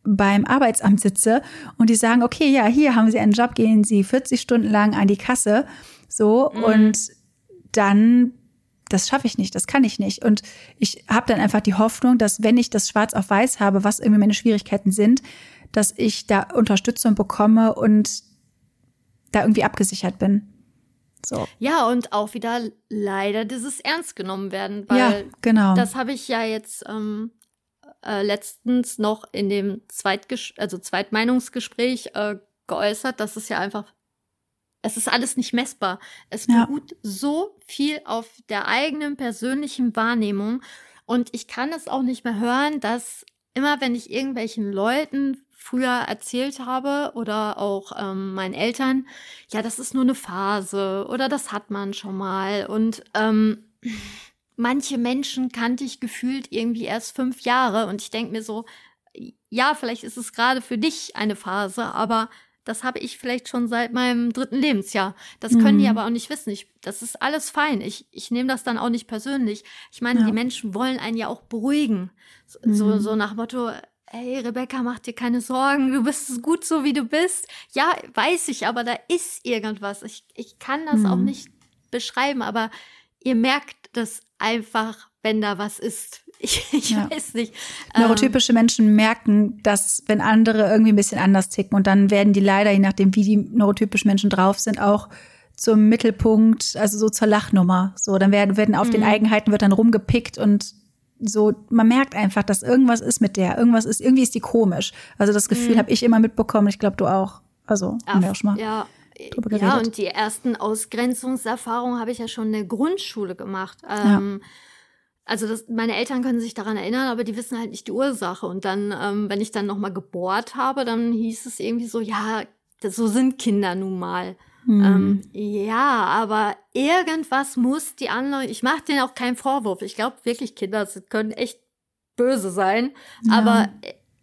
beim Arbeitsamt sitze und die sagen, okay, ja, hier haben Sie einen Job, gehen Sie 40 Stunden lang an die Kasse, so, mhm. und dann das schaffe ich nicht, das kann ich nicht. Und ich habe dann einfach die Hoffnung, dass wenn ich das schwarz auf weiß habe, was irgendwie meine Schwierigkeiten sind, dass ich da Unterstützung bekomme und da irgendwie abgesichert bin. So. Ja, und auch wieder leider dieses Ernst genommen werden, weil ja, genau. das habe ich ja jetzt ähm, äh, letztens noch in dem Zweitges also Zweitmeinungsgespräch äh, geäußert, dass es ja einfach es ist alles nicht messbar. Es beruht ja. so viel auf der eigenen persönlichen Wahrnehmung. Und ich kann es auch nicht mehr hören, dass immer, wenn ich irgendwelchen Leuten früher erzählt habe oder auch ähm, meinen Eltern, ja, das ist nur eine Phase oder das hat man schon mal. Und ähm, manche Menschen kannte ich gefühlt irgendwie erst fünf Jahre und ich denke mir so, ja, vielleicht ist es gerade für dich eine Phase, aber das habe ich vielleicht schon seit meinem dritten Lebensjahr. Das mhm. können die aber auch nicht wissen. Ich, das ist alles fein. Ich, ich nehme das dann auch nicht persönlich. Ich meine, ja. die Menschen wollen einen ja auch beruhigen. So, mhm. so, so nach Motto, hey Rebecca, mach dir keine Sorgen, du bist gut so, wie du bist. Ja, weiß ich, aber da ist irgendwas. Ich, ich kann das mhm. auch nicht beschreiben, aber ihr merkt das einfach, wenn da was ist. Ich, ich ja. weiß nicht. Neurotypische ähm, Menschen merken, dass wenn andere irgendwie ein bisschen anders ticken und dann werden die leider, je nachdem, wie die neurotypischen Menschen drauf sind, auch zum Mittelpunkt, also so zur Lachnummer. So, dann werden, werden auf den mhm. Eigenheiten wird dann rumgepickt und so, man merkt einfach, dass irgendwas ist mit der, irgendwas ist, irgendwie ist die komisch. Also das Gefühl mhm. habe ich immer mitbekommen, ich glaube, du auch. Also, haben wir auch schon mal. Ja. Ja, und die ersten Ausgrenzungserfahrungen habe ich ja schon in der Grundschule gemacht. Ähm, ja. Also das, meine Eltern können sich daran erinnern, aber die wissen halt nicht die Ursache. Und dann, ähm, wenn ich dann noch mal gebohrt habe, dann hieß es irgendwie so, ja, das, so sind Kinder nun mal. Mhm. Ähm, ja, aber irgendwas muss die anderen, ich mache denen auch keinen Vorwurf. Ich glaube wirklich, Kinder können echt böse sein, ja. aber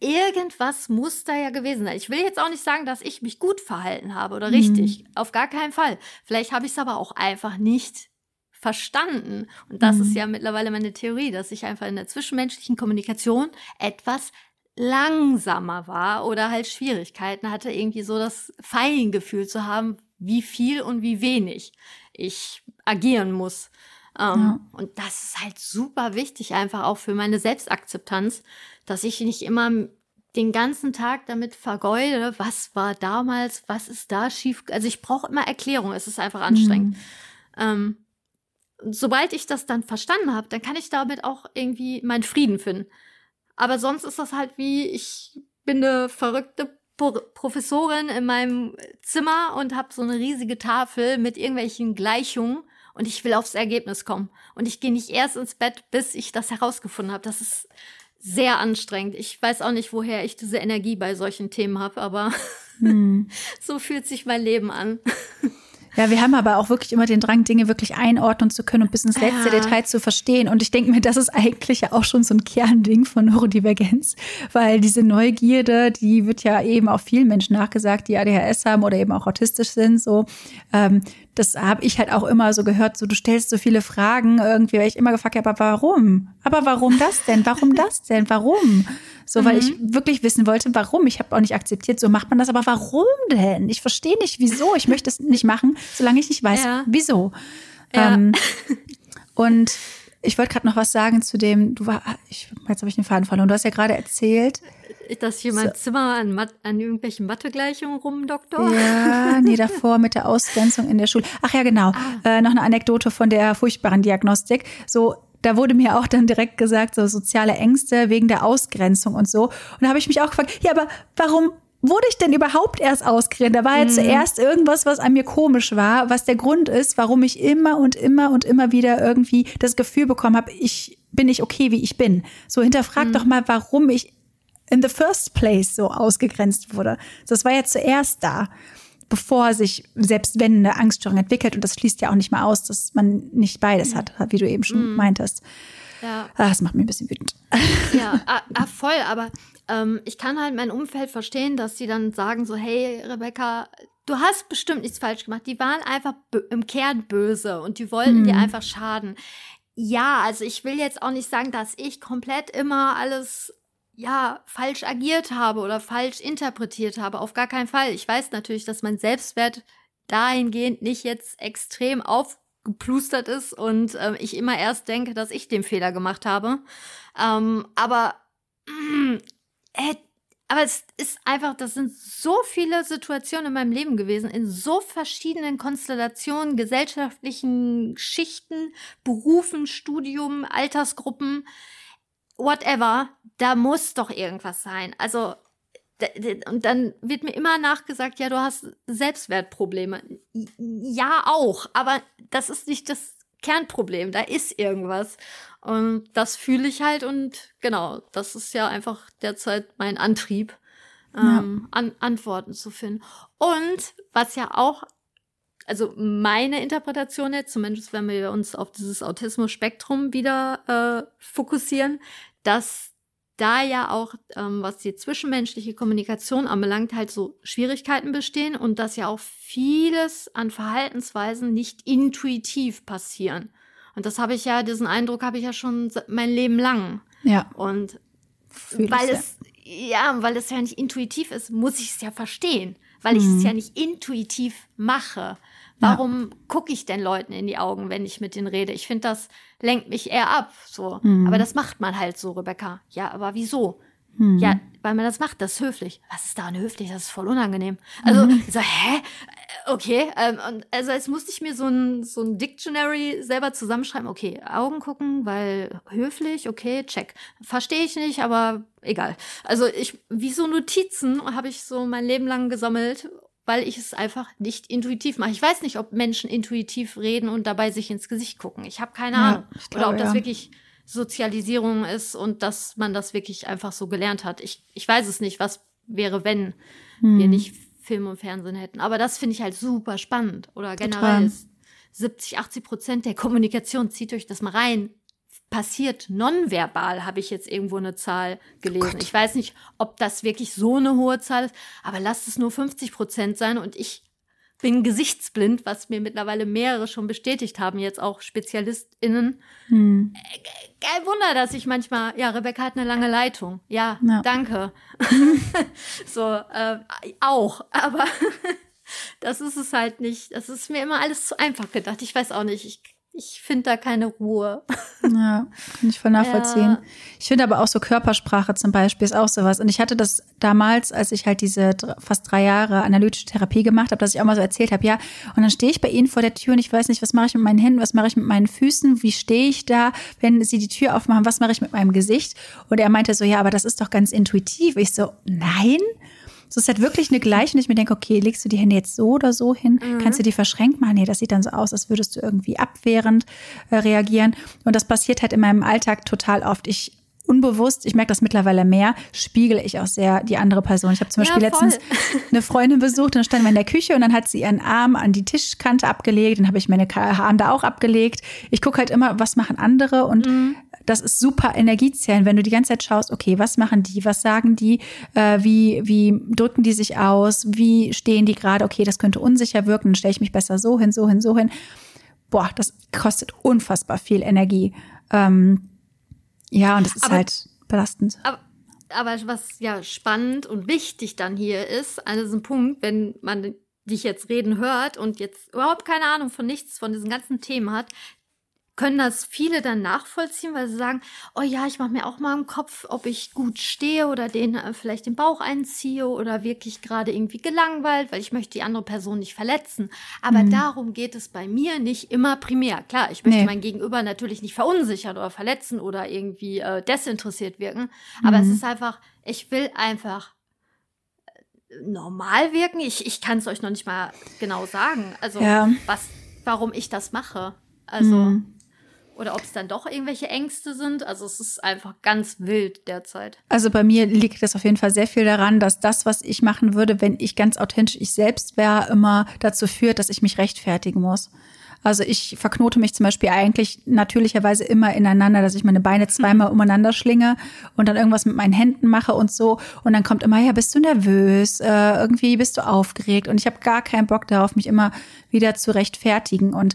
irgendwas muss da ja gewesen sein. Ich will jetzt auch nicht sagen, dass ich mich gut verhalten habe oder richtig. Mhm. Auf gar keinen Fall. Vielleicht habe ich es aber auch einfach nicht verstanden. Und das mhm. ist ja mittlerweile meine Theorie, dass ich einfach in der zwischenmenschlichen Kommunikation etwas langsamer war oder halt Schwierigkeiten hatte, irgendwie so das Feingefühl zu haben, wie viel und wie wenig ich agieren muss. Ähm, ja. Und das ist halt super wichtig, einfach auch für meine Selbstakzeptanz, dass ich nicht immer den ganzen Tag damit vergeude, was war damals, was ist da schief. Also ich brauche immer Erklärung, es ist einfach anstrengend. Mhm. Ähm, sobald ich das dann verstanden habe, dann kann ich damit auch irgendwie meinen Frieden finden. Aber sonst ist das halt wie, ich bin eine verrückte Professorin in meinem Zimmer und habe so eine riesige Tafel mit irgendwelchen Gleichungen und ich will aufs Ergebnis kommen. Und ich gehe nicht erst ins Bett, bis ich das herausgefunden habe. Das ist sehr anstrengend. Ich weiß auch nicht, woher ich diese Energie bei solchen Themen habe, aber hm. so fühlt sich mein Leben an. Ja, wir haben aber auch wirklich immer den Drang, Dinge wirklich einordnen zu können und bis ins letzte ja. Detail zu verstehen. Und ich denke mir, das ist eigentlich ja auch schon so ein Kernding von Neurodivergenz, weil diese Neugierde, die wird ja eben auch vielen Menschen nachgesagt, die ADHS haben oder eben auch autistisch sind. So, ähm, das habe ich halt auch immer so gehört. So, du stellst so viele Fragen irgendwie, weil ich immer gefragt habe, aber warum? Aber warum das denn? Warum das denn? Warum? So, mhm. weil ich mhm. wirklich wissen wollte, warum. Ich habe auch nicht akzeptiert, so macht man das, aber warum denn? Ich verstehe nicht, wieso. Ich möchte es nicht machen, solange ich nicht weiß, ja. wieso. Ja. Ähm, und ich wollte gerade noch was sagen zu dem, du war, ich, jetzt habe ich den Faden verloren. Du hast ja gerade erzählt, dass jemand so. Zimmer an, an irgendwelchen Mathegleichungen rumdoktor? Ja, nee, davor mit der Ausgrenzung in der Schule. Ach ja, genau. Ah. Äh, noch eine Anekdote von der furchtbaren Diagnostik. So, da wurde mir auch dann direkt gesagt, so soziale Ängste wegen der Ausgrenzung und so. Und da habe ich mich auch gefragt, ja, aber warum wurde ich denn überhaupt erst ausgrenzt? Da war ja mhm. zuerst irgendwas, was an mir komisch war, was der Grund ist, warum ich immer und immer und immer wieder irgendwie das Gefühl bekommen habe, ich bin nicht okay, wie ich bin. So hinterfrag mhm. doch mal, warum ich in the first place so ausgegrenzt wurde. Das war ja zuerst da bevor sich, selbst wenn eine Angststörung entwickelt, und das schließt ja auch nicht mal aus, dass man nicht beides hat, wie du eben schon mm. meintest. Ja. Ah, das macht mich ein bisschen wütend. Ja, ah, ah, voll, aber ähm, ich kann halt mein Umfeld verstehen, dass sie dann sagen so, hey, Rebecca, du hast bestimmt nichts falsch gemacht. Die waren einfach im Kern böse und die wollten mm. dir einfach schaden. Ja, also ich will jetzt auch nicht sagen, dass ich komplett immer alles ja, falsch agiert habe oder falsch interpretiert habe. Auf gar keinen Fall. Ich weiß natürlich, dass mein Selbstwert dahingehend nicht jetzt extrem aufgeplustert ist und äh, ich immer erst denke, dass ich den Fehler gemacht habe. Ähm, aber, äh, aber es ist einfach, das sind so viele Situationen in meinem Leben gewesen, in so verschiedenen Konstellationen, gesellschaftlichen Schichten, Berufen, Studium, Altersgruppen whatever, da muss doch irgendwas sein. Also, und dann wird mir immer nachgesagt, ja, du hast Selbstwertprobleme. Ja, auch, aber das ist nicht das Kernproblem, da ist irgendwas. Und das fühle ich halt und genau, das ist ja einfach derzeit mein Antrieb, ähm, ja. an Antworten zu finden. Und was ja auch also meine Interpretation jetzt, zumindest wenn wir uns auf dieses Autismus-Spektrum wieder äh, fokussieren, dass da ja auch, ähm, was die zwischenmenschliche Kommunikation anbelangt, halt so Schwierigkeiten bestehen und dass ja auch vieles an Verhaltensweisen nicht intuitiv passieren. Und das habe ich ja, diesen Eindruck habe ich ja schon mein Leben lang. Ja. Und Fühl weil es, ja. ja, weil es ja nicht intuitiv ist, muss ich es ja verstehen, weil mhm. ich es ja nicht intuitiv mache. Warum ja. gucke ich denn Leuten in die Augen, wenn ich mit denen rede? Ich finde, das lenkt mich eher ab. So. Mhm. Aber das macht man halt so, Rebecca. Ja, aber wieso? Mhm. Ja, weil man das macht, das ist höflich. Was ist daran höflich? Das ist voll unangenehm. Also, mhm. so, hä? Okay, ähm, also jetzt musste ich mir so ein, so ein Dictionary selber zusammenschreiben. Okay, Augen gucken, weil höflich, okay, check. Verstehe ich nicht, aber egal. Also ich, wie so Notizen habe ich so mein Leben lang gesammelt, weil ich es einfach nicht intuitiv mache. Ich weiß nicht, ob Menschen intuitiv reden und dabei sich ins Gesicht gucken. Ich habe keine ja, Ahnung. Glaube, Oder ob das ja. wirklich Sozialisierung ist und dass man das wirklich einfach so gelernt hat. Ich, ich weiß es nicht, was wäre, wenn hm. wir nicht Film und Fernsehen hätten. Aber das finde ich halt super spannend. Oder generell ist 70, 80 Prozent der Kommunikation, zieht euch das mal rein, passiert nonverbal, habe ich jetzt irgendwo eine Zahl gelesen. Oh ich weiß nicht, ob das wirklich so eine hohe Zahl ist, aber lasst es nur 50 Prozent sein und ich bin gesichtsblind, was mir mittlerweile mehrere schon bestätigt haben, jetzt auch SpezialistInnen. Hm. Kein Wunder, dass ich manchmal, ja, Rebecca hat eine lange Leitung. Ja, ja. danke. so, äh, auch, aber das ist es halt nicht. Das ist mir immer alles zu einfach gedacht. Ich weiß auch nicht. Ich ich finde da keine Ruhe. Ja, kann ich voll nachvollziehen. Ja. Ich finde aber auch so Körpersprache zum Beispiel ist auch sowas. Und ich hatte das damals, als ich halt diese fast drei Jahre analytische Therapie gemacht habe, dass ich auch mal so erzählt habe, ja, und dann stehe ich bei Ihnen vor der Tür und ich weiß nicht, was mache ich mit meinen Händen, was mache ich mit meinen Füßen, wie stehe ich da, wenn Sie die Tür aufmachen, was mache ich mit meinem Gesicht? Und er meinte so, ja, aber das ist doch ganz intuitiv. Ich so, nein. So ist halt wirklich eine Gleichung, ich mir denke, okay, legst du die Hände jetzt so oder so hin? Mhm. Kannst du die verschränkt machen? Nee, das sieht dann so aus, als würdest du irgendwie abwehrend äh, reagieren. Und das passiert halt in meinem Alltag total oft. Ich unbewusst, ich merke das mittlerweile mehr, spiegele ich auch sehr die andere Person. Ich habe zum Beispiel ja, letztens eine Freundin besucht und dann standen wir in der Küche und dann hat sie ihren Arm an die Tischkante abgelegt, dann habe ich meine Arme da auch abgelegt. Ich gucke halt immer, was machen andere und mhm. Das ist super Energiezellen, wenn du die ganze Zeit schaust, okay, was machen die, was sagen die, äh, wie, wie drücken die sich aus, wie stehen die gerade, okay, das könnte unsicher wirken, dann stelle ich mich besser so hin, so hin, so hin. Boah, das kostet unfassbar viel Energie. Ähm, ja, und das ist aber, halt belastend. Aber, aber was ja spannend und wichtig dann hier ist, an diesem Punkt, wenn man dich jetzt reden hört und jetzt überhaupt keine Ahnung von nichts von diesen ganzen Themen hat, können das viele dann nachvollziehen, weil sie sagen, oh ja, ich mache mir auch mal im Kopf, ob ich gut stehe oder den äh, vielleicht den Bauch einziehe oder wirklich gerade irgendwie gelangweilt, weil ich möchte die andere Person nicht verletzen. Aber mhm. darum geht es bei mir nicht immer primär. Klar, ich möchte nee. mein Gegenüber natürlich nicht verunsichern oder verletzen oder irgendwie äh, desinteressiert wirken. Aber mhm. es ist einfach, ich will einfach äh, normal wirken. Ich, ich kann es euch noch nicht mal genau sagen. Also ja. was, warum ich das mache. Also mhm. Oder ob es dann doch irgendwelche Ängste sind. Also es ist einfach ganz wild derzeit. Also bei mir liegt es auf jeden Fall sehr viel daran, dass das, was ich machen würde, wenn ich ganz authentisch ich selbst wäre, immer dazu führt, dass ich mich rechtfertigen muss. Also ich verknote mich zum Beispiel eigentlich natürlicherweise immer ineinander, dass ich meine Beine zweimal umeinander schlinge und dann irgendwas mit meinen Händen mache und so. Und dann kommt immer, ja, bist du nervös? Äh, irgendwie bist du aufgeregt. Und ich habe gar keinen Bock darauf, mich immer wieder zu rechtfertigen. Und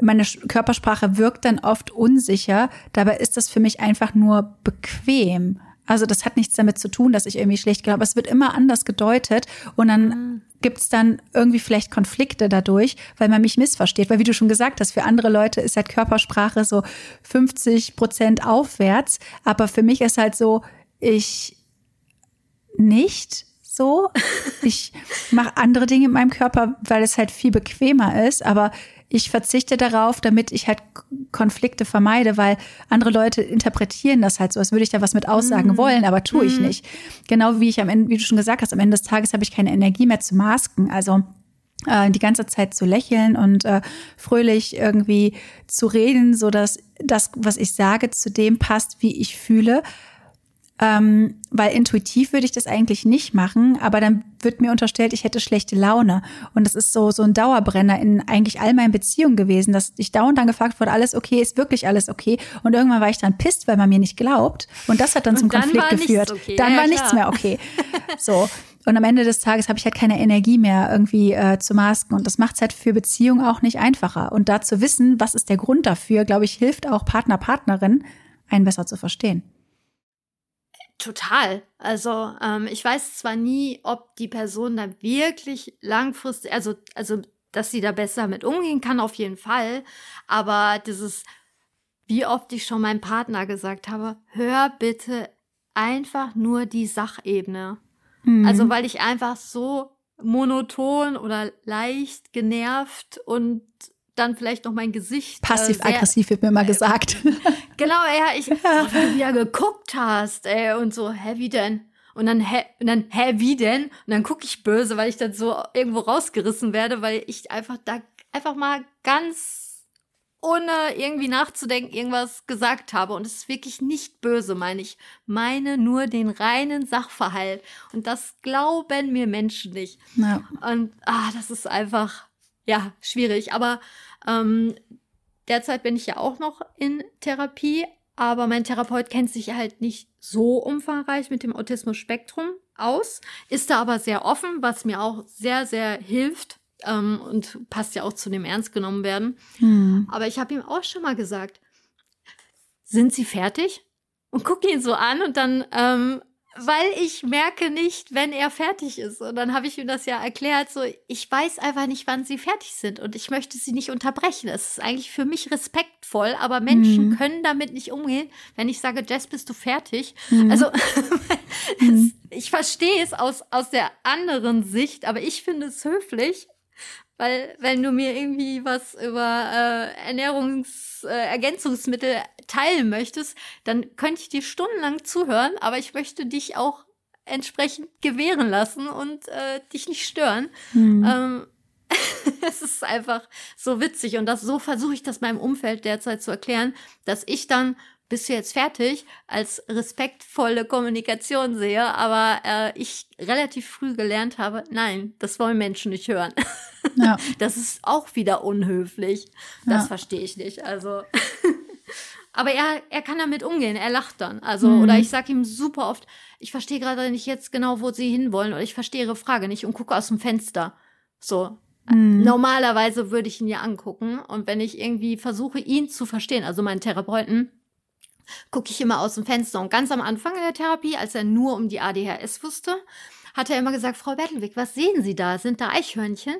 meine Körpersprache wirkt dann oft unsicher. Dabei ist das für mich einfach nur bequem. Also das hat nichts damit zu tun, dass ich irgendwie schlecht glaube. Es wird immer anders gedeutet und dann mhm. gibt's dann irgendwie vielleicht Konflikte dadurch, weil man mich missversteht. Weil wie du schon gesagt hast, für andere Leute ist halt Körpersprache so 50 Prozent aufwärts. Aber für mich ist halt so, ich nicht so. Ich mache andere Dinge in meinem Körper, weil es halt viel bequemer ist. Aber ich verzichte darauf, damit ich halt Konflikte vermeide, weil andere Leute interpretieren das halt so, als würde ich da was mit aussagen mm. wollen, aber tue ich mm. nicht. Genau wie ich am Ende, wie du schon gesagt hast, am Ende des Tages habe ich keine Energie mehr zu masken. Also äh, die ganze Zeit zu lächeln und äh, fröhlich irgendwie zu reden, so dass das, was ich sage, zu dem passt, wie ich fühle. Ähm, weil intuitiv würde ich das eigentlich nicht machen, aber dann wird mir unterstellt, ich hätte schlechte Laune. Und das ist so, so ein Dauerbrenner in eigentlich all meinen Beziehungen gewesen, dass ich dauernd dann gefragt wurde, alles okay, ist wirklich alles okay? Und irgendwann war ich dann pisst, weil man mir nicht glaubt. Und das hat dann und zum dann Konflikt geführt. Okay. Dann ja, war klar. nichts mehr okay. So. Und am Ende des Tages habe ich halt keine Energie mehr irgendwie äh, zu masken. Und das macht es halt für Beziehungen auch nicht einfacher. Und da zu wissen, was ist der Grund dafür, glaube ich, hilft auch Partner, Partnerin, einen besser zu verstehen. Total. Also ähm, ich weiß zwar nie, ob die Person da wirklich langfristig, also, also dass sie da besser mit umgehen kann, auf jeden Fall. Aber dieses, wie oft ich schon meinem Partner gesagt habe, hör bitte einfach nur die Sachebene. Mhm. Also weil ich einfach so monoton oder leicht genervt und dann vielleicht noch mein Gesicht. Äh, Passiv-aggressiv wird mir immer gesagt. genau, ja, ich, oh, wie du wieder geguckt hast, ey, und so, hä, wie denn? Und dann, hä, und dann, hä, wie denn? Und dann gucke ich böse, weil ich dann so irgendwo rausgerissen werde, weil ich einfach da einfach mal ganz ohne irgendwie nachzudenken irgendwas gesagt habe. Und es ist wirklich nicht böse, meine ich. Meine nur den reinen Sachverhalt. Und das glauben mir Menschen nicht. Ja. Und ah, das ist einfach, ja, schwierig. Aber ähm, derzeit bin ich ja auch noch in Therapie. Aber mein Therapeut kennt sich halt nicht so umfangreich mit dem Autismus-Spektrum aus, ist da aber sehr offen, was mir auch sehr, sehr hilft, ähm, und passt ja auch zu dem Ernst genommen werden. Hm. Aber ich habe ihm auch schon mal gesagt, sind Sie fertig? Und gucke ihn so an und dann, ähm, weil ich merke nicht, wenn er fertig ist. Und dann habe ich ihm das ja erklärt, so, ich weiß einfach nicht, wann sie fertig sind und ich möchte sie nicht unterbrechen. Es ist eigentlich für mich respektvoll, aber Menschen mhm. können damit nicht umgehen, wenn ich sage, Jess, bist du fertig? Mhm. Also, mhm. ich verstehe es aus, aus der anderen Sicht, aber ich finde es höflich weil, wenn du mir irgendwie was über äh, Ernährungsergänzungsmittel äh, teilen möchtest, dann könnte ich dir stundenlang zuhören, aber ich möchte dich auch entsprechend gewähren lassen und äh, dich nicht stören. Mhm. Ähm, es ist einfach so witzig und das so versuche ich das meinem Umfeld derzeit zu erklären, dass ich dann bist du jetzt fertig, als respektvolle Kommunikation sehe, aber äh, ich relativ früh gelernt habe, nein, das wollen Menschen nicht hören. Ja. Das ist auch wieder unhöflich. Das ja. verstehe ich nicht. Also. aber er, er kann damit umgehen, er lacht dann. Also, mhm. oder ich sage ihm super oft, ich verstehe gerade nicht jetzt genau, wo sie hinwollen, oder ich verstehe ihre Frage nicht und gucke aus dem Fenster. So, Mhm. Normalerweise würde ich ihn ja angucken und wenn ich irgendwie versuche, ihn zu verstehen, also meinen Therapeuten, gucke ich immer aus dem Fenster. Und ganz am Anfang in der Therapie, als er nur um die ADHS wusste, hat er immer gesagt, Frau Bettelwig, was sehen Sie da? Sind da Eichhörnchen?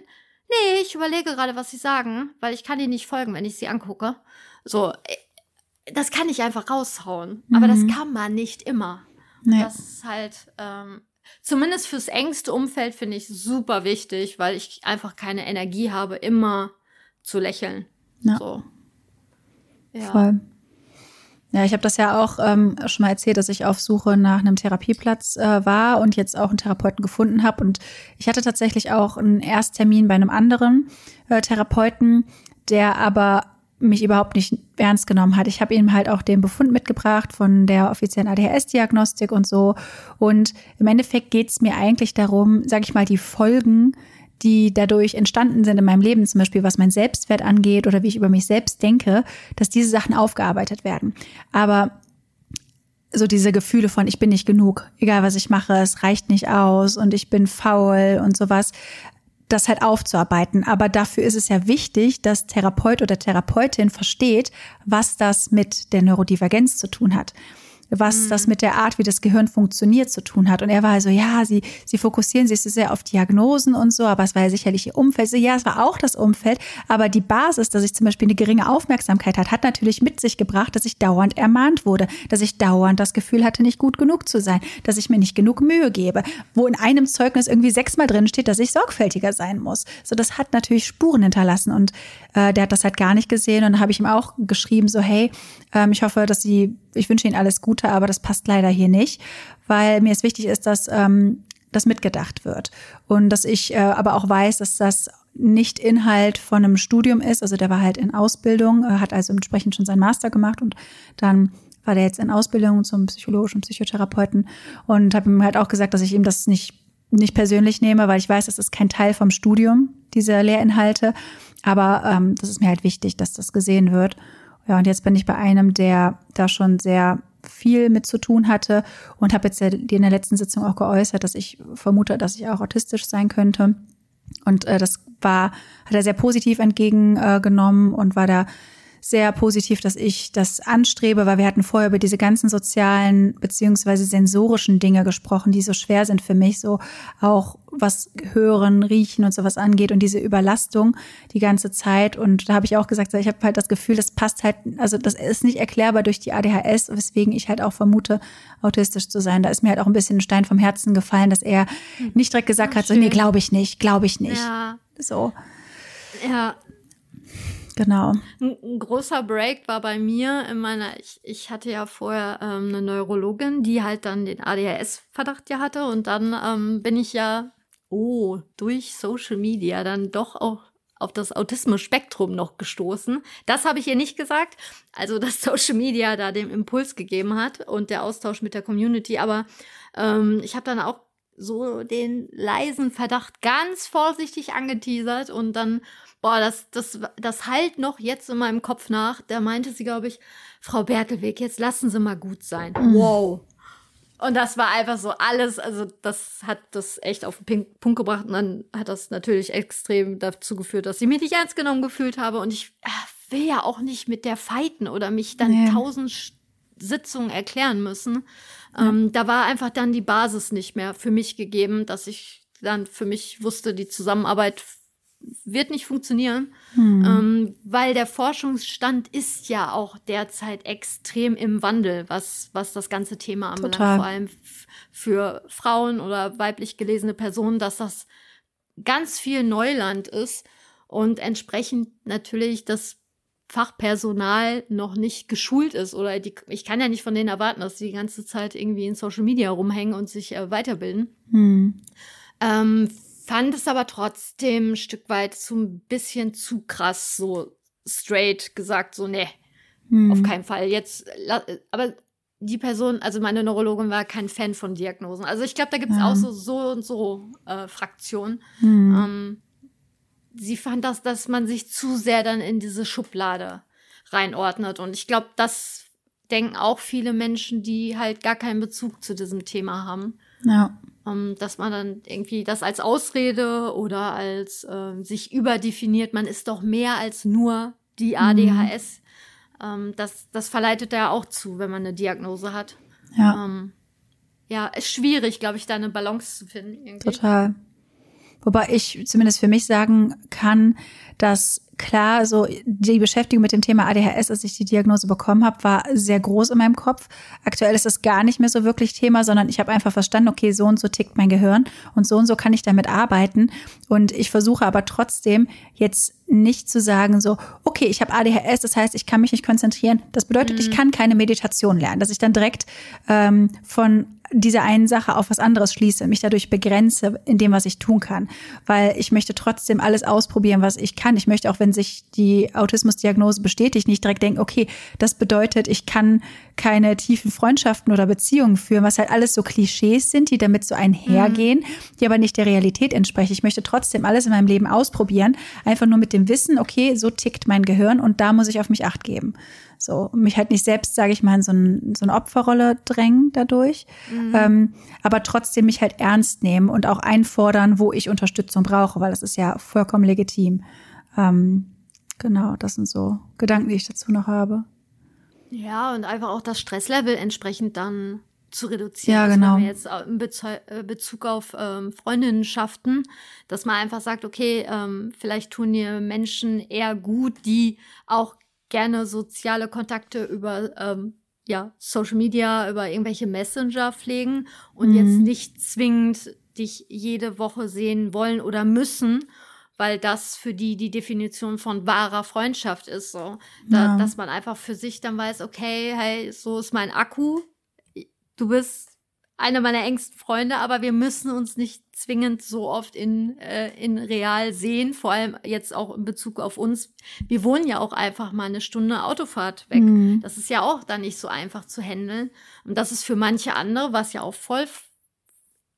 Nee, ich überlege gerade, was Sie sagen, weil ich kann Ihnen nicht folgen, wenn ich Sie angucke. So, äh, das kann ich einfach raushauen. Mhm. Aber das mhm. kann man nicht immer. Nee. Das ist halt, ähm, zumindest fürs engste Umfeld finde ich super wichtig, weil ich einfach keine Energie habe, immer zu lächeln. Ja. So. Ja. Voll. Ja, ich habe das ja auch ähm, schon mal erzählt, dass ich auf Suche nach einem Therapieplatz äh, war und jetzt auch einen Therapeuten gefunden habe. Und ich hatte tatsächlich auch einen Ersttermin bei einem anderen äh, Therapeuten, der aber mich überhaupt nicht ernst genommen hat. Ich habe ihm halt auch den Befund mitgebracht von der offiziellen ADHS-Diagnostik und so. Und im Endeffekt geht es mir eigentlich darum, sage ich mal, die Folgen die dadurch entstanden sind in meinem Leben, zum Beispiel was mein Selbstwert angeht oder wie ich über mich selbst denke, dass diese Sachen aufgearbeitet werden. Aber so diese Gefühle von, ich bin nicht genug, egal was ich mache, es reicht nicht aus und ich bin faul und sowas, das halt aufzuarbeiten. Aber dafür ist es ja wichtig, dass Therapeut oder Therapeutin versteht, was das mit der Neurodivergenz zu tun hat was mhm. das mit der Art, wie das Gehirn funktioniert, zu tun hat. Und er war also, ja, sie, sie fokussieren sich so sehr auf Diagnosen und so, aber es war ja sicherlich ihr Umfeld. So, ja, es war auch das Umfeld, aber die Basis, dass ich zum Beispiel eine geringe Aufmerksamkeit hat, hat natürlich mit sich gebracht, dass ich dauernd ermahnt wurde, dass ich dauernd das Gefühl hatte, nicht gut genug zu sein, dass ich mir nicht genug Mühe gebe, wo in einem Zeugnis irgendwie sechsmal drin steht, dass ich sorgfältiger sein muss. So, das hat natürlich Spuren hinterlassen und äh, der hat das halt gar nicht gesehen und dann habe ich ihm auch geschrieben, so, hey, ähm, ich hoffe, dass Sie ich wünsche Ihnen alles Gute, aber das passt leider hier nicht, weil mir es wichtig ist, dass ähm, das mitgedacht wird und dass ich äh, aber auch weiß, dass das nicht Inhalt von einem Studium ist. Also der war halt in Ausbildung, äh, hat also entsprechend schon seinen Master gemacht und dann war der jetzt in Ausbildung zum psychologischen Psychotherapeuten und habe ihm halt auch gesagt, dass ich ihm das nicht nicht persönlich nehme, weil ich weiß, das ist kein Teil vom Studium, diese Lehrinhalte. Aber ähm, das ist mir halt wichtig, dass das gesehen wird. Ja, und jetzt bin ich bei einem, der da schon sehr viel mit zu tun hatte und habe jetzt in der letzten Sitzung auch geäußert, dass ich vermute, dass ich auch autistisch sein könnte. Und äh, das war, hat er sehr positiv entgegengenommen äh, und war da sehr positiv, dass ich das anstrebe, weil wir hatten vorher über diese ganzen sozialen beziehungsweise sensorischen Dinge gesprochen, die so schwer sind für mich, so auch was Hören, Riechen und sowas angeht und diese Überlastung die ganze Zeit. Und da habe ich auch gesagt, ich habe halt das Gefühl, das passt halt, also das ist nicht erklärbar durch die ADHS, weswegen ich halt auch vermute, autistisch zu sein. Da ist mir halt auch ein bisschen ein Stein vom Herzen gefallen, dass er hm. nicht direkt gesagt Ach, hat, so, nee, glaube ich nicht, glaube ich nicht. Ja. So. Ja, Genau. Ein, großer Break war bei mir in meiner, ich, ich hatte ja vorher ähm, eine Neurologin, die halt dann den ADHS-Verdacht ja hatte und dann ähm, bin ich ja, oh, durch Social Media dann doch auch auf das Autismus-Spektrum noch gestoßen. Das habe ich ihr nicht gesagt. Also, dass Social Media da den Impuls gegeben hat und der Austausch mit der Community. Aber ähm, ich habe dann auch so den leisen Verdacht ganz vorsichtig angeteasert und dann boah, das, das, das halt noch jetzt in meinem Kopf nach. Da meinte sie, glaube ich, Frau Berkelweg, jetzt lassen Sie mal gut sein. Mhm. Wow. Und das war einfach so alles, also das hat das echt auf den Punkt gebracht und dann hat das natürlich extrem dazu geführt, dass ich mich nicht ernst genommen gefühlt habe und ich äh, will ja auch nicht mit der fighten oder mich dann nee. tausend Sitzungen erklären müssen. Ja. Ähm, da war einfach dann die Basis nicht mehr für mich gegeben, dass ich dann für mich wusste, die Zusammenarbeit wird nicht funktionieren, hm. ähm, weil der Forschungsstand ist ja auch derzeit extrem im Wandel, was, was das ganze Thema anbelangt, Total. vor allem für Frauen oder weiblich gelesene Personen, dass das ganz viel Neuland ist und entsprechend natürlich das Fachpersonal noch nicht geschult ist oder die, ich kann ja nicht von denen erwarten, dass sie die ganze Zeit irgendwie in Social Media rumhängen und sich äh, weiterbilden. Hm. Ähm, fand es aber trotzdem ein Stück weit so ein bisschen zu krass, so straight gesagt, so, ne, hm. auf keinen Fall. Jetzt, aber die Person, also meine Neurologin war kein Fan von Diagnosen. Also ich glaube, da gibt es ja. auch so, so und so äh, Fraktionen. Hm. Ähm, sie fand das, dass man sich zu sehr dann in diese Schublade reinordnet. Und ich glaube, das denken auch viele Menschen, die halt gar keinen Bezug zu diesem Thema haben. Ja ähm, dass man dann irgendwie das als Ausrede oder als äh, sich überdefiniert, man ist doch mehr als nur die ADHS. Mhm. Ähm, das, das verleitet ja auch zu, wenn man eine Diagnose hat. Ja. Ähm, ja, ist schwierig, glaube ich, da eine Balance zu finden. Irgendwie. Total. Wobei ich zumindest für mich sagen kann, dass klar, so die Beschäftigung mit dem Thema ADHS, als ich die Diagnose bekommen habe, war sehr groß in meinem Kopf. Aktuell ist das gar nicht mehr so wirklich Thema, sondern ich habe einfach verstanden, okay, so und so tickt mein Gehirn und so und so kann ich damit arbeiten. Und ich versuche aber trotzdem jetzt nicht zu sagen, so, okay, ich habe ADHS, das heißt, ich kann mich nicht konzentrieren. Das bedeutet, mhm. ich kann keine Meditation lernen, dass ich dann direkt ähm, von dieser einen Sache auf was anderes schließe, mich dadurch begrenze in dem, was ich tun kann. Weil ich möchte trotzdem alles ausprobieren, was ich kann. Ich möchte auch, wenn sich die Autismusdiagnose bestätigt, nicht direkt denken, okay, das bedeutet, ich kann keine tiefen Freundschaften oder Beziehungen führen, was halt alles so Klischees sind, die damit so einhergehen, mhm. die aber nicht der Realität entsprechen. Ich möchte trotzdem alles in meinem Leben ausprobieren, einfach nur mit dem Wissen, okay, so tickt mein Gehirn und da muss ich auf mich acht geben. So, mich halt nicht selbst, sage ich mal, in so, ein, so eine Opferrolle drängen dadurch, mhm. ähm, aber trotzdem mich halt ernst nehmen und auch einfordern, wo ich Unterstützung brauche, weil das ist ja vollkommen legitim. Ähm, genau, das sind so Gedanken, die ich dazu noch habe. Ja, und einfach auch das Stresslevel entsprechend dann zu reduzieren. Ja, genau. Also jetzt in äh, Bezug auf ähm, Freundinnenschaften, dass man einfach sagt, okay, ähm, vielleicht tun dir Menschen eher gut, die auch gerne soziale Kontakte über ähm, ja, Social Media, über irgendwelche Messenger pflegen und mhm. jetzt nicht zwingend dich jede Woche sehen wollen oder müssen, weil das für die die Definition von wahrer Freundschaft ist. So, da, ja. dass man einfach für sich dann weiß, okay, hey, so ist mein Akku. Du bist einer meiner engsten Freunde, aber wir müssen uns nicht zwingend so oft in, äh, in real sehen, vor allem jetzt auch in Bezug auf uns. Wir wohnen ja auch einfach mal eine Stunde Autofahrt weg. Mhm. Das ist ja auch dann nicht so einfach zu handeln. Und das ist für manche andere, was ja auch voll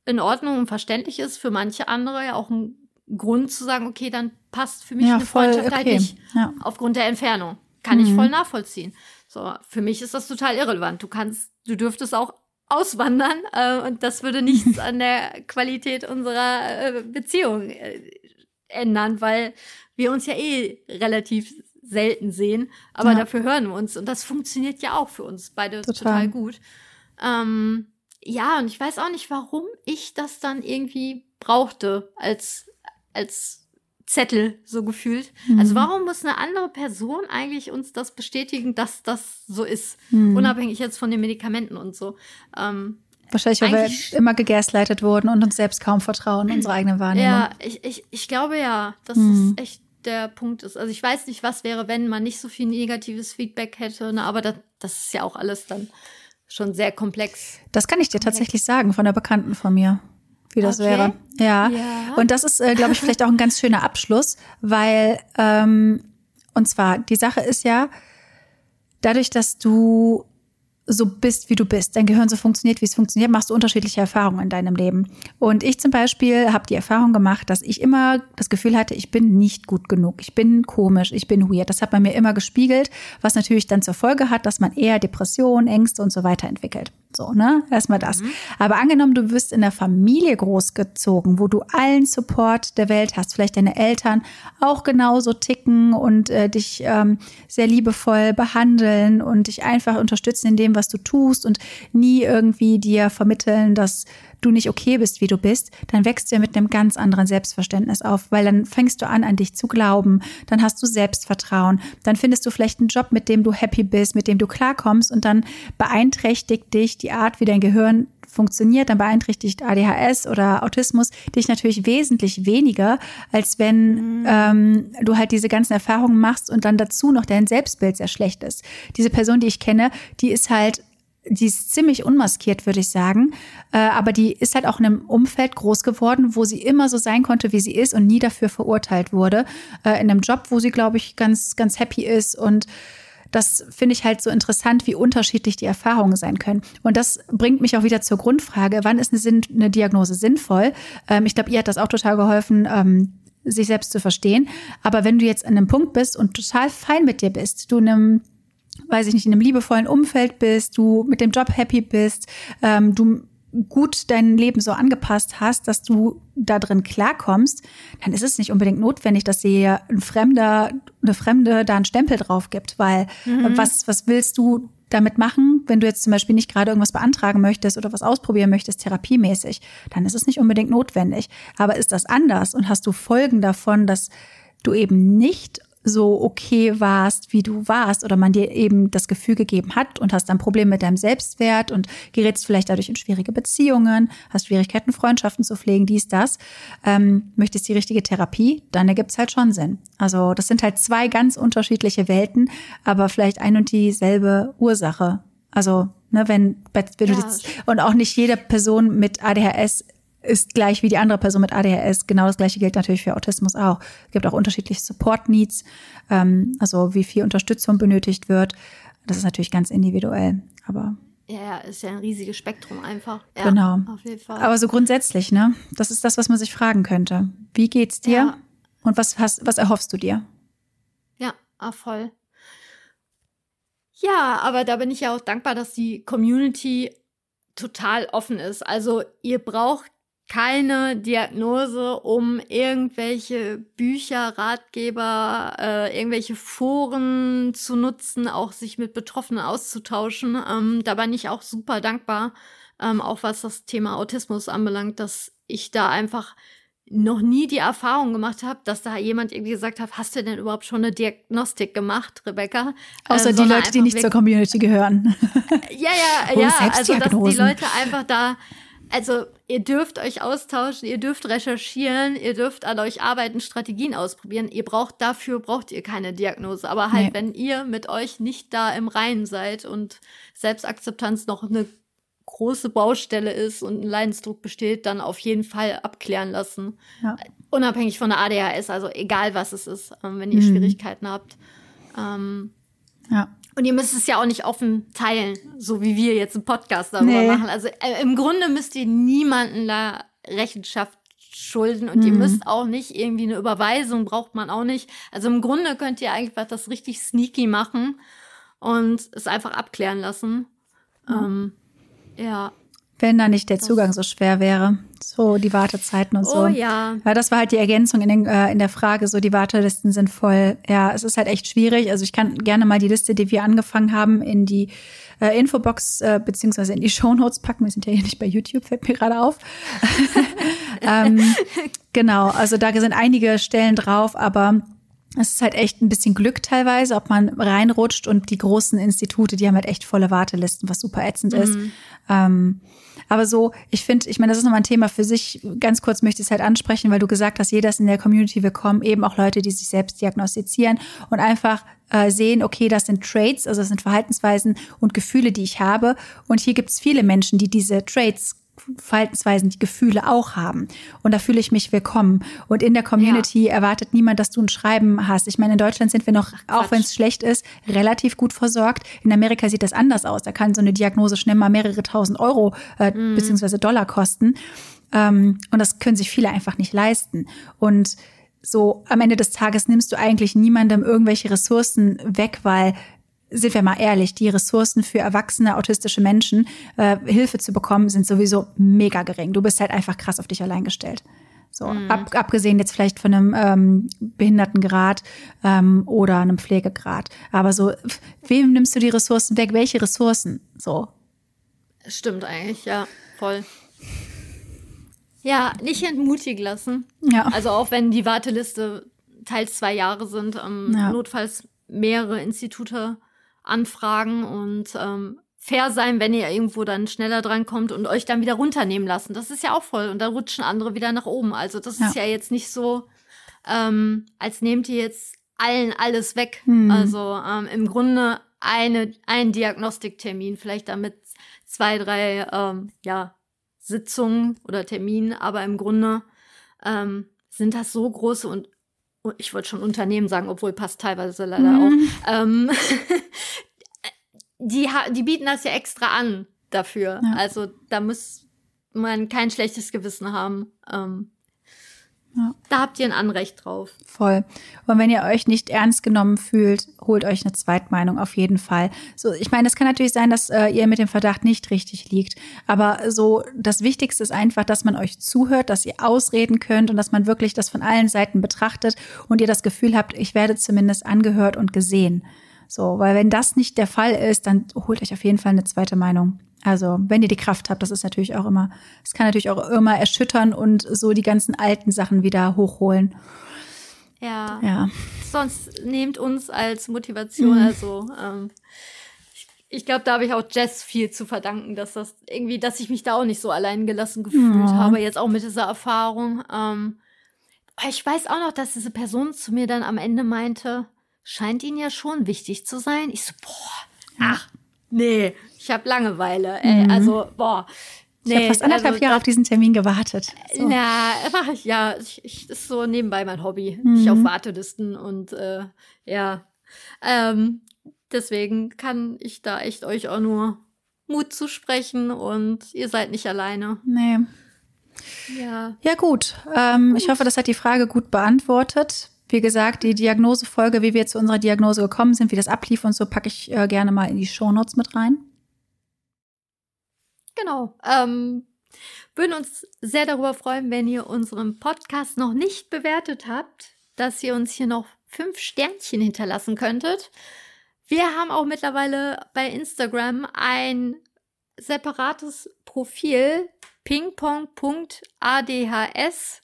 in Ordnung und verständlich ist, für manche andere ja auch ein Grund zu sagen, okay, dann passt für mich ja, eine Freundschaft halt okay. halt nicht ja. aufgrund der Entfernung. Kann mhm. ich voll nachvollziehen. So, für mich ist das total irrelevant. Du kannst, du dürftest auch auswandern äh, und das würde nichts an der Qualität unserer äh, Beziehung äh, ändern, weil wir uns ja eh relativ selten sehen, aber ja. dafür hören wir uns und das funktioniert ja auch für uns beide total, total gut. Ähm, ja, und ich weiß auch nicht, warum ich das dann irgendwie brauchte als, als Zettel, so gefühlt. Mhm. Also warum muss eine andere Person eigentlich uns das bestätigen, dass das so ist? Mhm. Unabhängig jetzt von den Medikamenten und so. Ähm, Wahrscheinlich, weil wir immer gegaslightet wurden und uns selbst kaum vertrauen, unsere eigene Wahrnehmung. Ja, ich, ich, ich glaube ja, dass mhm. es echt der Punkt ist. Also ich weiß nicht, was wäre, wenn man nicht so viel negatives Feedback hätte, ne? aber das, das ist ja auch alles dann schon sehr komplex. Das kann ich dir komplex. tatsächlich sagen von der Bekannten von mir, wie das okay. wäre. Ja. ja. Und das ist, äh, glaube ich, vielleicht auch ein ganz schöner Abschluss, weil, ähm, und zwar, die Sache ist ja, dadurch, dass du so bist, wie du bist, dein Gehirn so funktioniert, wie es funktioniert, machst du unterschiedliche Erfahrungen in deinem Leben. Und ich zum Beispiel habe die Erfahrung gemacht, dass ich immer das Gefühl hatte, ich bin nicht gut genug, ich bin komisch, ich bin weird. Das hat man mir immer gespiegelt, was natürlich dann zur Folge hat, dass man eher Depressionen, Ängste und so weiter entwickelt. So, ne? Erstmal das. Mhm. Aber angenommen, du wirst in der Familie großgezogen, wo du allen Support der Welt hast, vielleicht deine Eltern auch genauso ticken und äh, dich ähm, sehr liebevoll behandeln und dich einfach unterstützen in dem, was du tust und nie irgendwie dir vermitteln, dass du nicht okay bist, wie du bist, dann wächst du ja mit einem ganz anderen Selbstverständnis auf, weil dann fängst du an, an dich zu glauben, dann hast du Selbstvertrauen, dann findest du vielleicht einen Job, mit dem du happy bist, mit dem du klarkommst und dann beeinträchtigt dich die Art, wie dein Gehirn funktioniert, dann beeinträchtigt ADHS oder Autismus dich natürlich wesentlich weniger, als wenn mhm. ähm, du halt diese ganzen Erfahrungen machst und dann dazu noch dein Selbstbild sehr schlecht ist. Diese Person, die ich kenne, die ist halt die ist ziemlich unmaskiert, würde ich sagen. Äh, aber die ist halt auch in einem Umfeld groß geworden, wo sie immer so sein konnte, wie sie ist und nie dafür verurteilt wurde. Äh, in einem Job, wo sie, glaube ich, ganz, ganz happy ist. Und das finde ich halt so interessant, wie unterschiedlich die Erfahrungen sein können. Und das bringt mich auch wieder zur Grundfrage, wann ist eine, Sinn eine Diagnose sinnvoll? Ähm, ich glaube, ihr hat das auch total geholfen, ähm, sich selbst zu verstehen. Aber wenn du jetzt an einem Punkt bist und total fein mit dir bist, du in einem weiß ich nicht, in einem liebevollen Umfeld bist, du mit dem Job happy bist, ähm, du gut dein Leben so angepasst hast, dass du da drin klarkommst, dann ist es nicht unbedingt notwendig, dass dir ein Fremder, eine Fremde da einen Stempel drauf gibt, weil mhm. was, was willst du damit machen, wenn du jetzt zum Beispiel nicht gerade irgendwas beantragen möchtest oder was ausprobieren möchtest, therapiemäßig, dann ist es nicht unbedingt notwendig. Aber ist das anders und hast du Folgen davon, dass du eben nicht so okay warst, wie du warst oder man dir eben das Gefühl gegeben hat und hast dann Probleme mit deinem Selbstwert und gerätst vielleicht dadurch in schwierige Beziehungen, hast Schwierigkeiten, Freundschaften zu pflegen, dies, das, ähm, möchtest die richtige Therapie, dann ergibt es halt schon Sinn. Also das sind halt zwei ganz unterschiedliche Welten, aber vielleicht ein und dieselbe Ursache. Also, ne, wenn, wenn du ja. jetzt, und auch nicht jede Person mit ADHS ist gleich wie die andere Person mit ADHS. Genau das gleiche gilt natürlich für Autismus auch. Es gibt auch unterschiedliche Support Needs, ähm, also wie viel Unterstützung benötigt wird. Das ist natürlich ganz individuell, aber ja, ja, ist ja ein riesiges Spektrum einfach. Ja, genau. Auf jeden Fall. Aber so grundsätzlich, ne? Das ist das, was man sich fragen könnte. Wie geht's dir? Ja. Und was hast, was erhoffst du dir? Ja, ah, voll. Ja, aber da bin ich ja auch dankbar, dass die Community total offen ist. Also ihr braucht keine Diagnose, um irgendwelche Bücher, Ratgeber, äh, irgendwelche Foren zu nutzen, auch sich mit Betroffenen auszutauschen. Ähm, da bin ich auch super dankbar, ähm, auch was das Thema Autismus anbelangt, dass ich da einfach noch nie die Erfahrung gemacht habe, dass da jemand irgendwie gesagt hat, hast du denn überhaupt schon eine Diagnostik gemacht, Rebecca? Außer äh, die Leute, die nicht zur Community gehören. ja, ja, ja, also dass die Leute einfach da also ihr dürft euch austauschen, ihr dürft recherchieren, ihr dürft an euch arbeiten, Strategien ausprobieren. Ihr braucht dafür braucht ihr keine Diagnose, aber halt nee. wenn ihr mit euch nicht da im Reinen seid und Selbstakzeptanz noch eine große Baustelle ist und ein Leidensdruck besteht, dann auf jeden Fall abklären lassen. Ja. Unabhängig von der ADHS, also egal was es ist, ähm, wenn ihr mhm. Schwierigkeiten habt. Ähm, ja. Und ihr müsst es ja auch nicht offen teilen, so wie wir jetzt einen Podcast darüber nee. machen. Also äh, im Grunde müsst ihr niemanden da Rechenschaft schulden und mhm. ihr müsst auch nicht irgendwie eine Überweisung braucht man auch nicht. Also im Grunde könnt ihr einfach das richtig sneaky machen und es einfach abklären lassen. Mhm. Ähm, ja. Wenn da nicht der Zugang so schwer wäre. So, die Wartezeiten und so. Oh ja. ja. Das war halt die Ergänzung in, den, äh, in der Frage. So, die Wartelisten sind voll. Ja, es ist halt echt schwierig. Also ich kann gerne mal die Liste, die wir angefangen haben, in die äh, Infobox äh, beziehungsweise in die Shownotes packen. Wir sind ja hier nicht bei YouTube, fällt mir gerade auf. ähm, genau, also da sind einige Stellen drauf, aber es ist halt echt ein bisschen Glück teilweise, ob man reinrutscht und die großen Institute, die haben halt echt volle Wartelisten, was super ätzend mhm. ist. Ähm, aber so, ich finde, ich meine, das ist nochmal ein Thema für sich. Ganz kurz möchte ich es halt ansprechen, weil du gesagt hast, jeder ist in der Community willkommen, eben auch Leute, die sich selbst diagnostizieren und einfach äh, sehen, okay, das sind Traits, also das sind Verhaltensweisen und Gefühle, die ich habe. Und hier gibt es viele Menschen, die diese Traits Verhaltensweisen, die Gefühle auch haben. Und da fühle ich mich willkommen. Und in der Community ja. erwartet niemand, dass du ein Schreiben hast. Ich meine, in Deutschland sind wir noch, Ach, auch wenn es schlecht ist, relativ gut versorgt. In Amerika sieht das anders aus. Da kann so eine Diagnose schnell mal mehrere tausend Euro äh, mhm. beziehungsweise Dollar kosten. Ähm, und das können sich viele einfach nicht leisten. Und so am Ende des Tages nimmst du eigentlich niemandem irgendwelche Ressourcen weg, weil sind wir mal ehrlich, die Ressourcen für erwachsene autistische Menschen, äh, Hilfe zu bekommen, sind sowieso mega gering. Du bist halt einfach krass auf dich allein gestellt. So, mhm. ab, abgesehen jetzt vielleicht von einem ähm, Behindertengrad ähm, oder einem Pflegegrad. Aber so, wem nimmst du die Ressourcen weg? Welche Ressourcen? So. Stimmt eigentlich, ja, voll. Ja, nicht entmutigen lassen. Ja. Also auch wenn die Warteliste teils zwei Jahre sind, ähm, ja. notfalls mehrere Institute anfragen und ähm, fair sein, wenn ihr irgendwo dann schneller dran kommt und euch dann wieder runternehmen lassen. Das ist ja auch voll. Und dann rutschen andere wieder nach oben. Also das ja. ist ja jetzt nicht so, ähm, als nehmt ihr jetzt allen alles weg. Hm. Also ähm, im Grunde eine, ein Diagnostiktermin, vielleicht damit zwei, drei ähm, ja, Sitzungen oder Terminen, aber im Grunde ähm, sind das so große und ich wollte schon Unternehmen sagen, obwohl passt teilweise leider mhm. auch. Ähm, die, die bieten das ja extra an dafür. Ja. Also da muss man kein schlechtes Gewissen haben. Ähm, ja. Da habt ihr ein Anrecht drauf. Voll. Und wenn ihr euch nicht ernst genommen fühlt, holt euch eine Zweitmeinung auf jeden Fall. So, ich meine, es kann natürlich sein, dass äh, ihr mit dem Verdacht nicht richtig liegt. Aber so, das Wichtigste ist einfach, dass man euch zuhört, dass ihr ausreden könnt und dass man wirklich das von allen Seiten betrachtet und ihr das Gefühl habt, ich werde zumindest angehört und gesehen. So, weil wenn das nicht der Fall ist, dann holt euch auf jeden Fall eine zweite Meinung. Also, wenn ihr die Kraft habt, das ist natürlich auch immer, es kann natürlich auch immer erschüttern und so die ganzen alten Sachen wieder hochholen. Ja. ja. Sonst nehmt uns als Motivation, mhm. also ähm, ich, ich glaube, da habe ich auch Jess viel zu verdanken, dass das irgendwie, dass ich mich da auch nicht so allein gelassen gefühlt ja. habe, jetzt auch mit dieser Erfahrung. Ähm, ich weiß auch noch, dass diese Person zu mir dann am Ende meinte, scheint ihnen ja schon wichtig zu sein. Ich so, boah, ach, nee, ich habe Langeweile. Ey. Mhm. Also, boah. Nee, ich habe fast anderthalb also, Jahre auf diesen Termin gewartet. So. Ja, mache ich, ja. Ich, ich, das ist so nebenbei mein Hobby. Mhm. Ich auf Wartelisten und äh, ja. Ähm, deswegen kann ich da echt euch auch nur Mut zusprechen und ihr seid nicht alleine. Nee. Ja. Ja, gut. Ähm, gut. Ich hoffe, das hat die Frage gut beantwortet. Wie gesagt, die Diagnosefolge, wie wir zu unserer Diagnose gekommen sind, wie das ablief und so, packe ich äh, gerne mal in die Shownotes mit rein. Genau. Ähm, würden uns sehr darüber freuen, wenn ihr unseren Podcast noch nicht bewertet habt, dass ihr uns hier noch fünf Sternchen hinterlassen könntet. Wir haben auch mittlerweile bei Instagram ein separates Profil pingpong.adhs.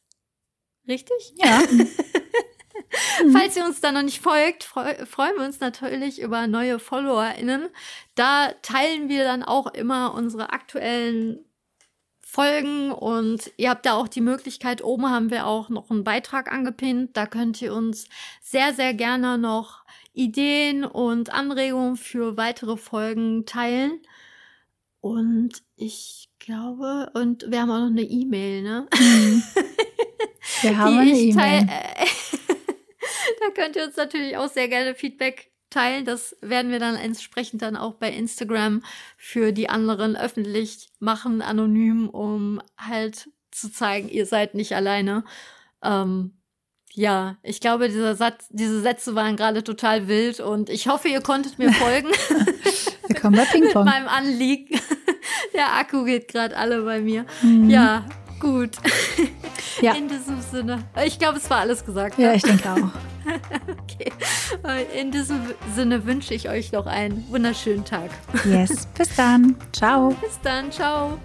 Richtig? Ja. Mhm. Falls ihr uns da noch nicht folgt, freu freuen wir uns natürlich über neue FollowerInnen. Da teilen wir dann auch immer unsere aktuellen Folgen und ihr habt da auch die Möglichkeit, oben haben wir auch noch einen Beitrag angepinnt. Da könnt ihr uns sehr, sehr gerne noch Ideen und Anregungen für weitere Folgen teilen. Und ich glaube, und wir haben auch noch eine E-Mail, ne? Mhm. Wir haben eine E-Mail. da könnt ihr uns natürlich auch sehr gerne Feedback teilen. Das werden wir dann entsprechend dann auch bei Instagram für die anderen öffentlich machen, anonym, um halt zu zeigen, ihr seid nicht alleine. Ähm, ja, ich glaube, dieser Satz, diese Sätze waren gerade total wild und ich hoffe, ihr konntet mir folgen. Willkommen bei Ping Pong. Mit meinem Anliegen. Der Akku geht gerade alle bei mir. Mhm. Ja, gut. Ja. In diesem Sinne. Ich glaube, es war alles gesagt. Ja, ne? ich denke auch. okay. In diesem Sinne wünsche ich euch noch einen wunderschönen Tag. Yes. Bis dann. Ciao. Bis dann. Ciao.